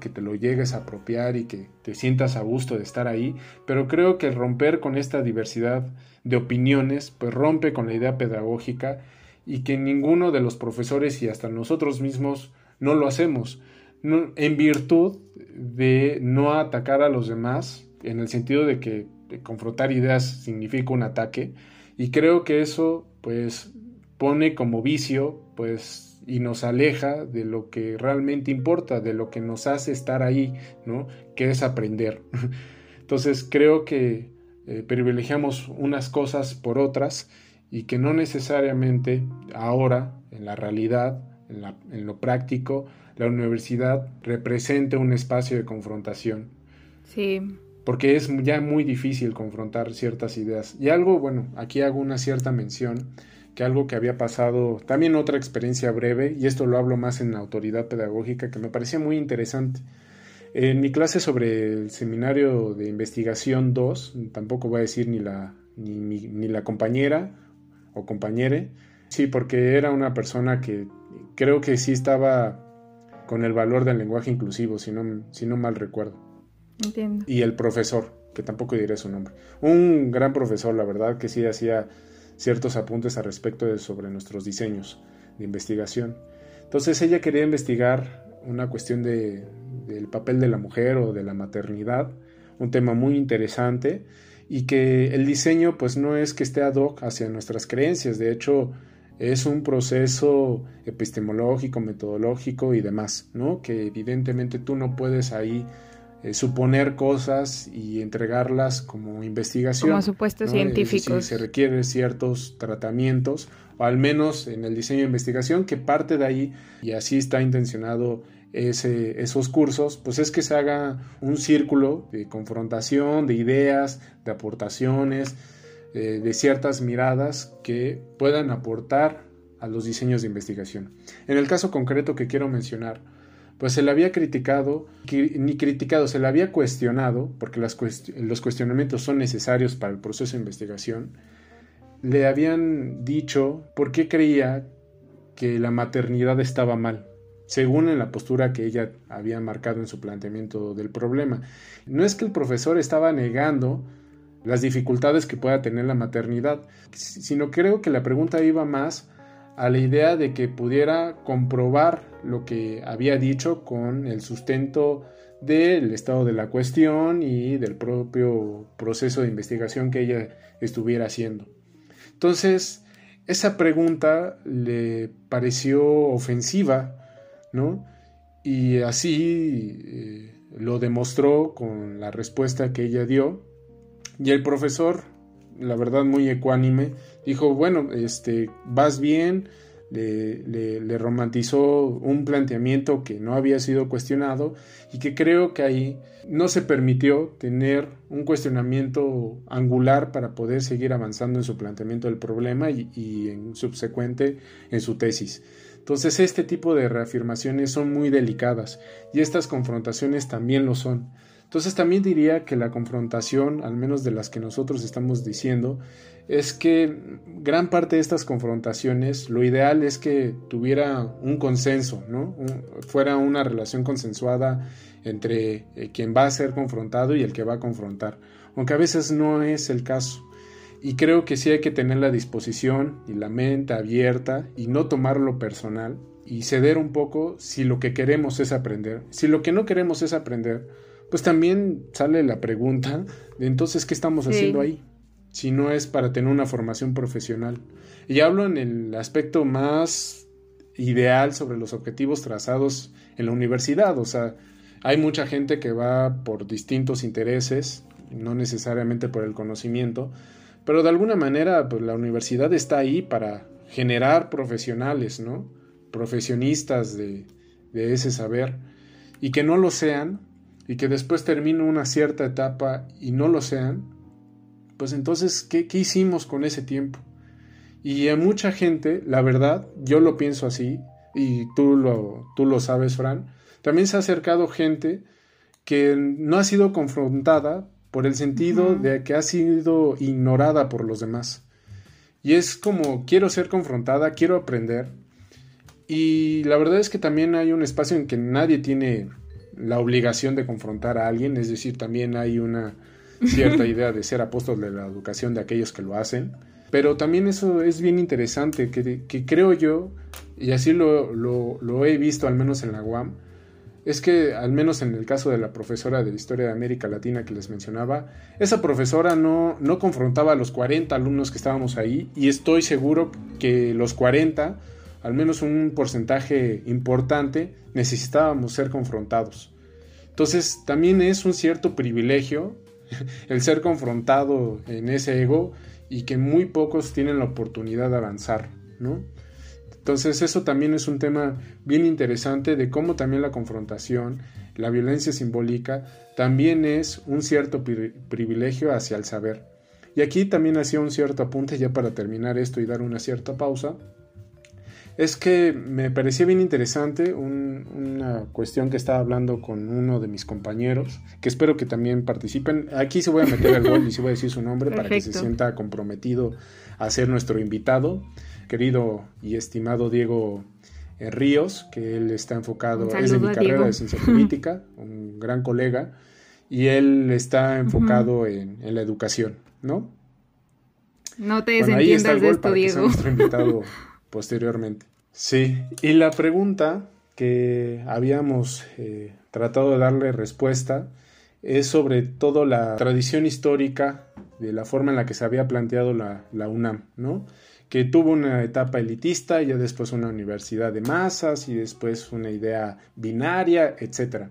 que te lo llegues a apropiar y que te sientas a gusto de estar ahí, pero creo que romper con esta diversidad de opiniones, pues rompe con la idea pedagógica y que ninguno de los profesores y hasta nosotros mismos no lo hacemos, en virtud de no atacar a los demás, en el sentido de que confrontar ideas significa un ataque, y creo que eso pues pone como vicio pues y nos aleja de lo que realmente importa, de lo que nos hace estar ahí, ¿no? Que es aprender. Entonces creo que eh, privilegiamos unas cosas por otras y que no necesariamente ahora, en la realidad, en, lo práctico, la universidad represente un espacio de confrontación. Sí. Porque es ya muy difícil confrontar ciertas ideas. Y algo, bueno, aquí hago una cierta mención, que algo que había pasado, también otra experiencia breve, y esto lo hablo más en la autoridad pedagógica, que me parecía muy interesante. En mi clase sobre el seminario de investigación 2, tampoco voy a decir ni la, ni, la compañera o compañere, sí, porque era una persona que creo que sí estaba con el valor del lenguaje inclusivo, si no, si no mal recuerdo. Entiendo. Y el profesor, que tampoco diré su nombre. Un gran profesor, la verdad, que sí hacía ciertos apuntes al respecto de, sobre nuestros diseños de investigación. Entonces ella quería investigar una cuestión de, del papel de la mujer o de la maternidad, un tema muy interesante y que el diseño pues no es que esté ad hoc hacia nuestras creencias, de hecho es un proceso epistemológico, metodológico y demás, ¿no? Que evidentemente tú no puedes ahí eh, suponer cosas y entregarlas como investigación. Como supuestos científicos. se requieren ciertos tratamientos, o al menos en el diseño de investigación, que parte de ahí, y así está intencionado ese, esos cursos, pues es que se haga un círculo de confrontación, de ideas, de aportaciones, eh, de ciertas miradas que puedan aportar a los diseños de investigación. En el caso concreto que quiero mencionar, pues se le había criticado, ni criticado, se le había cuestionado, porque los cuestionamientos son necesarios para el proceso de investigación, le habían dicho por qué creía que la maternidad estaba mal según en la postura que ella había marcado en su planteamiento del problema. No es que el profesor estaba negando las dificultades que pueda tener la maternidad, sino creo que la pregunta iba más a la idea de que pudiera comprobar lo que había dicho con el sustento del estado de la cuestión y del propio proceso de investigación que ella estuviera haciendo. Entonces, esa pregunta le pareció ofensiva ¿no? Y así eh, lo demostró con la respuesta que ella dio. Y el profesor, la verdad muy ecuánime, dijo, bueno, este, vas bien, le, le, romantizó un planteamiento que no había sido cuestionado y que creo que ahí no se permitió tener un cuestionamiento angular para poder seguir avanzando en su planteamiento del problema y, y en subsecuente en su tesis. Entonces este tipo de reafirmaciones son muy delicadas y estas confrontaciones también lo son. Entonces también diría que la confrontación, al menos de las que nosotros estamos diciendo, es que gran parte de estas confrontaciones, lo ideal es que tuviera un consenso, ¿no? fuera una relación consensuada entre eh, quien va a ser confrontado y el que va a confrontar, aunque a veces no es el caso. Y creo que sí hay que tener la disposición y la mente abierta y no tomarlo personal y ceder un poco si lo que queremos es aprender. Si lo que no queremos es aprender, pues también sale la pregunta de entonces qué estamos haciendo ahí, si no es para tener una formación profesional. Y hablo en el aspecto más ideal sobre los objetivos trazados en la universidad, o sea, hay mucha gente que va por distintos intereses, no necesariamente por el conocimiento, pero de alguna manera pues, la universidad está ahí para generar profesionales, ¿no? Profesionistas de, de ese saber y que no lo sean y que después termine una cierta etapa y no lo sean, pues entonces, ¿qué, ¿qué, hicimos con ese tiempo? Y a mucha gente, la verdad, yo lo pienso así, y tú lo, tú lo sabes, Fran, también se ha acercado gente que no ha sido confrontada por el sentido de que ha sido ignorada por los demás. Y es como, quiero ser confrontada, quiero aprender. Y la verdad es que también hay un espacio en que nadie tiene la obligación de confrontar a alguien, es decir, también hay una cierta idea de ser apóstol de la educación de aquellos que lo hacen. Pero también eso es bien interesante, que, que creo yo, y así lo, lo, lo he visto al menos en la UAM, es que, al menos en el caso de la profesora de Historia de América Latina que les mencionaba, esa profesora no, no confrontaba a los 40 alumnos que estábamos ahí y estoy seguro que los 40, al menos un porcentaje importante, necesitábamos ser confrontados. Entonces, también es un cierto privilegio el ser confrontado en ese ego y que muy pocos tienen la oportunidad de avanzar, ¿no? Entonces eso también es un tema bien interesante de cómo también la confrontación, la violencia simbólica, también es un cierto privilegio hacia el saber. Y aquí también hacía un cierto apunte ya para terminar esto y dar una cierta pausa. Es que me parecía bien interesante una cuestión que estaba hablando con uno de mis compañeros, que espero que también participen. Aquí se voy a meter el gol y se voy a decir su nombre para que se sienta comprometido a ser nuestro invitado querido y estimado Diego eh, Ríos, que él está enfocado, es de mi carrera de ciencia política, un gran colega, y él está enfocado en, la educación, ¿no? No te desentiendas de esto, Diego. posteriormente. Sí, y la pregunta que habíamos eh, tratado de darle respuesta es sobre todo la tradición histórica de la forma en la que se había planteado la, la UNAM, ¿no? que tuvo una etapa elitista, ya después una universidad de masas y después una idea binaria, etc.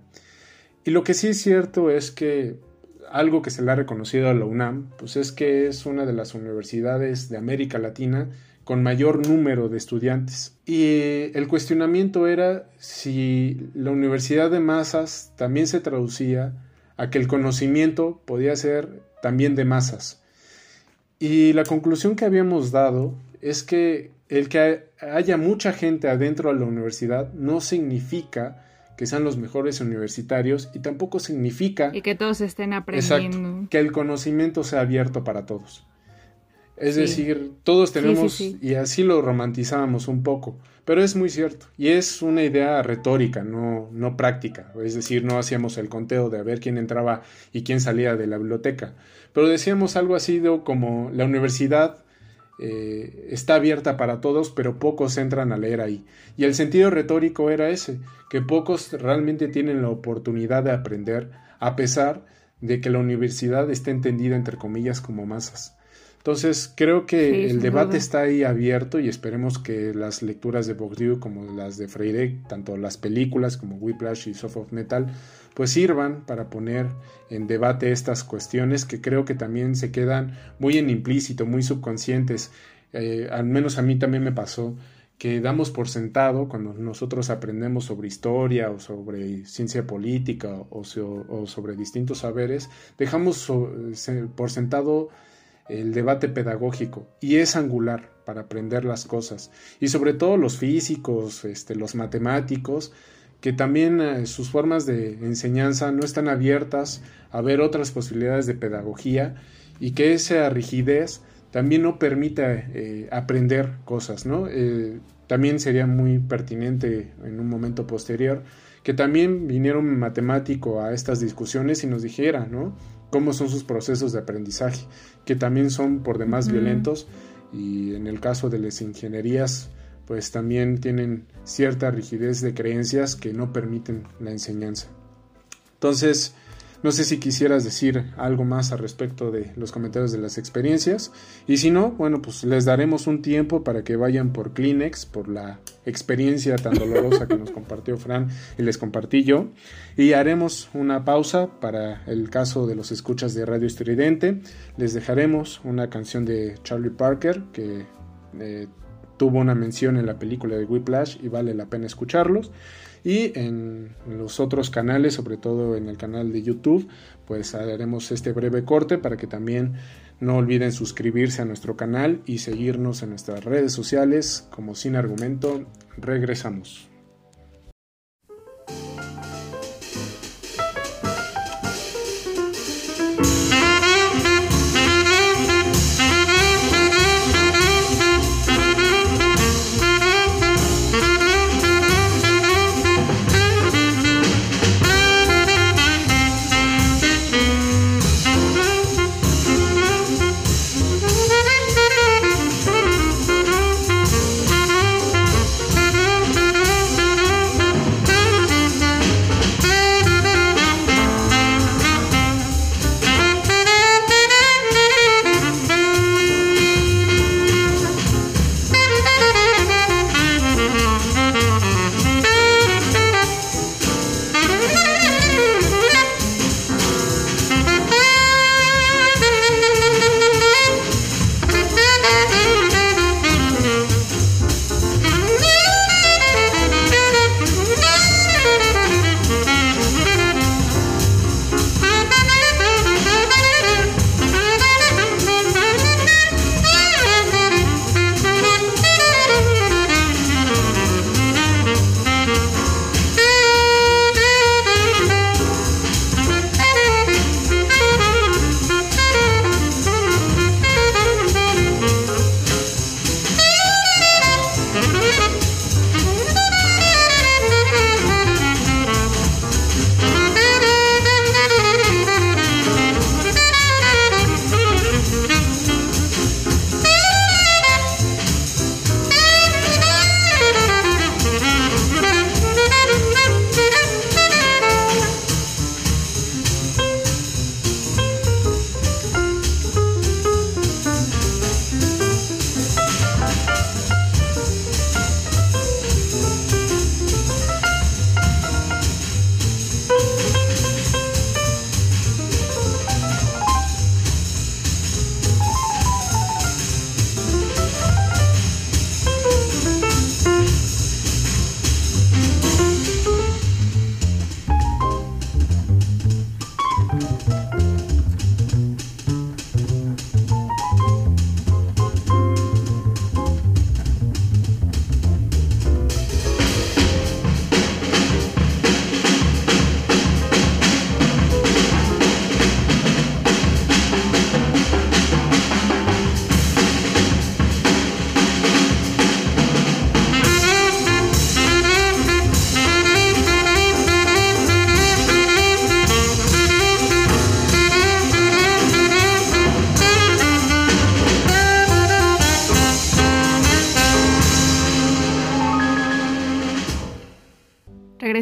Y lo que sí es cierto es que algo que se le ha reconocido a la UNAM, pues es que es una de las universidades de América Latina con mayor número de estudiantes. Y el cuestionamiento era si la universidad de masas también se traducía a que el conocimiento podía ser también de masas. Y la conclusión que habíamos dado es que el que haya mucha gente adentro de la universidad no significa que sean los mejores universitarios y tampoco significa y que todos estén aprendiendo que el conocimiento sea abierto para todos es decir todos tenemos y así lo romantizábamos un poco pero es muy cierto y es una idea retórica no no práctica es decir no hacíamos el conteo de ver quién entraba y quién salía de la biblioteca pero decíamos algo así como la universidad eh, está abierta para todos, pero pocos entran a leer ahí. Y el sentido retórico era ese, que pocos realmente tienen la oportunidad de aprender, a pesar de que la universidad esté entendida entre comillas como masas. Entonces, creo que el debate está ahí abierto y esperemos que las lecturas de Bourdieu como las de Freire, tanto las películas como Whiplash y Soft of Metal, pues sirvan para poner en debate estas cuestiones que creo que también se quedan muy en implícito, muy subconscientes. Eh, al menos a mí también me pasó que damos por sentado cuando nosotros aprendemos sobre historia o sobre ciencia política o, o sobre distintos saberes, dejamos por sentado el debate pedagógico y es angular para aprender las cosas y sobre todo los físicos, este, los matemáticos que también eh, sus formas de enseñanza no están abiertas a ver otras posibilidades de pedagogía y que esa rigidez también no permite eh, aprender cosas, ¿no? Eh, también sería muy pertinente en un momento posterior que también viniera un matemático a estas discusiones y nos dijera, ¿no? Cómo son sus procesos de aprendizaje, que también son por demás violentos y en el caso de las ingenierías, pues también tienen cierta rigidez de creencias que no permiten la enseñanza. Entonces, no sé si quisieras decir algo más al respecto de los comentarios de las experiencias. Y si no, bueno, pues les daremos un tiempo para que vayan por Kleenex, por la experiencia tan dolorosa que nos compartió Fran y les compartí yo. Y haremos una pausa para el caso de los escuchas de Radio Estridente. Les dejaremos una canción de Charlie Parker que eh, tuvo una mención en la película de Whiplash y vale la pena escucharlos y en los otros canales, sobre todo en el canal de YouTube, pues haremos este breve corte para que también no olviden suscribirse a nuestro canal y seguirnos en nuestras redes sociales como Sin Argumento. Regresamos.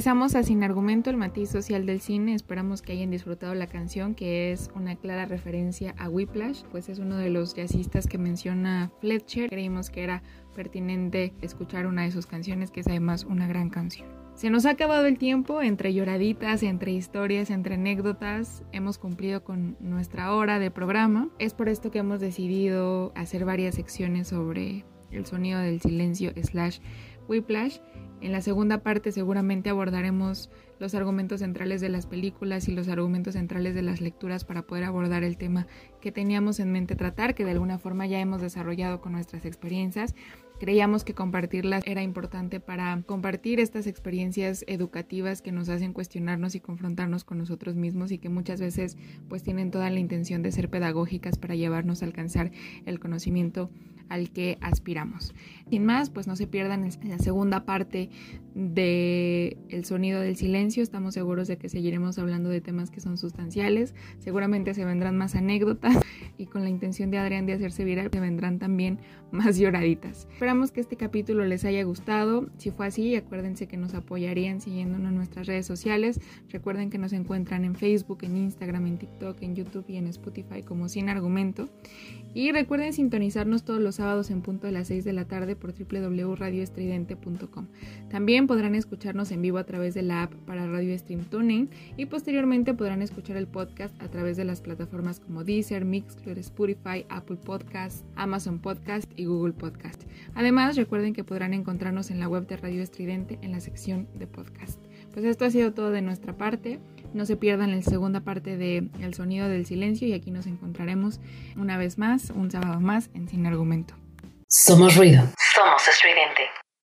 Regresamos a Sin Argumento, el matiz social del cine. Esperamos que hayan disfrutado la canción, que es una clara referencia a Whiplash, pues es uno de los jazzistas que menciona Fletcher. Creímos que era pertinente escuchar una de sus canciones, que es además una gran canción. Se nos ha acabado el tiempo entre lloraditas, entre historias, entre anécdotas. Hemos cumplido con nuestra hora de programa. Es por esto que hemos decidido hacer varias secciones sobre el sonido del silencio slash Whiplash en la segunda parte seguramente abordaremos los argumentos centrales de las películas y los argumentos centrales de las lecturas para poder abordar el tema que teníamos en mente tratar, que de alguna forma ya hemos desarrollado con nuestras experiencias. Creíamos que compartirlas era importante para compartir estas experiencias educativas que nos hacen cuestionarnos y confrontarnos con nosotros mismos y que muchas veces pues tienen toda la intención de ser pedagógicas para llevarnos a alcanzar el conocimiento al que aspiramos. Sin más, pues no se pierdan la segunda parte de El sonido del silencio. Estamos seguros de que seguiremos hablando de temas que son sustanciales. Seguramente se vendrán más anécdotas y con la intención de Adrián de hacerse viral se vendrán también más lloraditas. Esperamos que este capítulo les haya gustado. Si fue así, acuérdense que nos apoyarían siguiéndonos en nuestras redes sociales. Recuerden que nos encuentran en Facebook, en Instagram, en TikTok, en YouTube y en Spotify como Sin Argumento. Y recuerden sintonizarnos todos los sábados en punto de las 6 de la tarde por www.radioestridente.com. También podrán escucharnos en vivo a través de la app para Radio Stream Tuning y posteriormente podrán escuchar el podcast a través de las plataformas como Deezer, Mixcloud, Spotify, Apple Podcast, Amazon Podcast y Google Podcast. Además, recuerden que podrán encontrarnos en la web de Radio Estridente en la sección de podcast. Pues esto ha sido todo de nuestra parte. No se pierdan la segunda parte de El sonido del silencio y aquí nos encontraremos una vez más, un sábado más en Sin Argumento. Somos ruido. Somos estridente.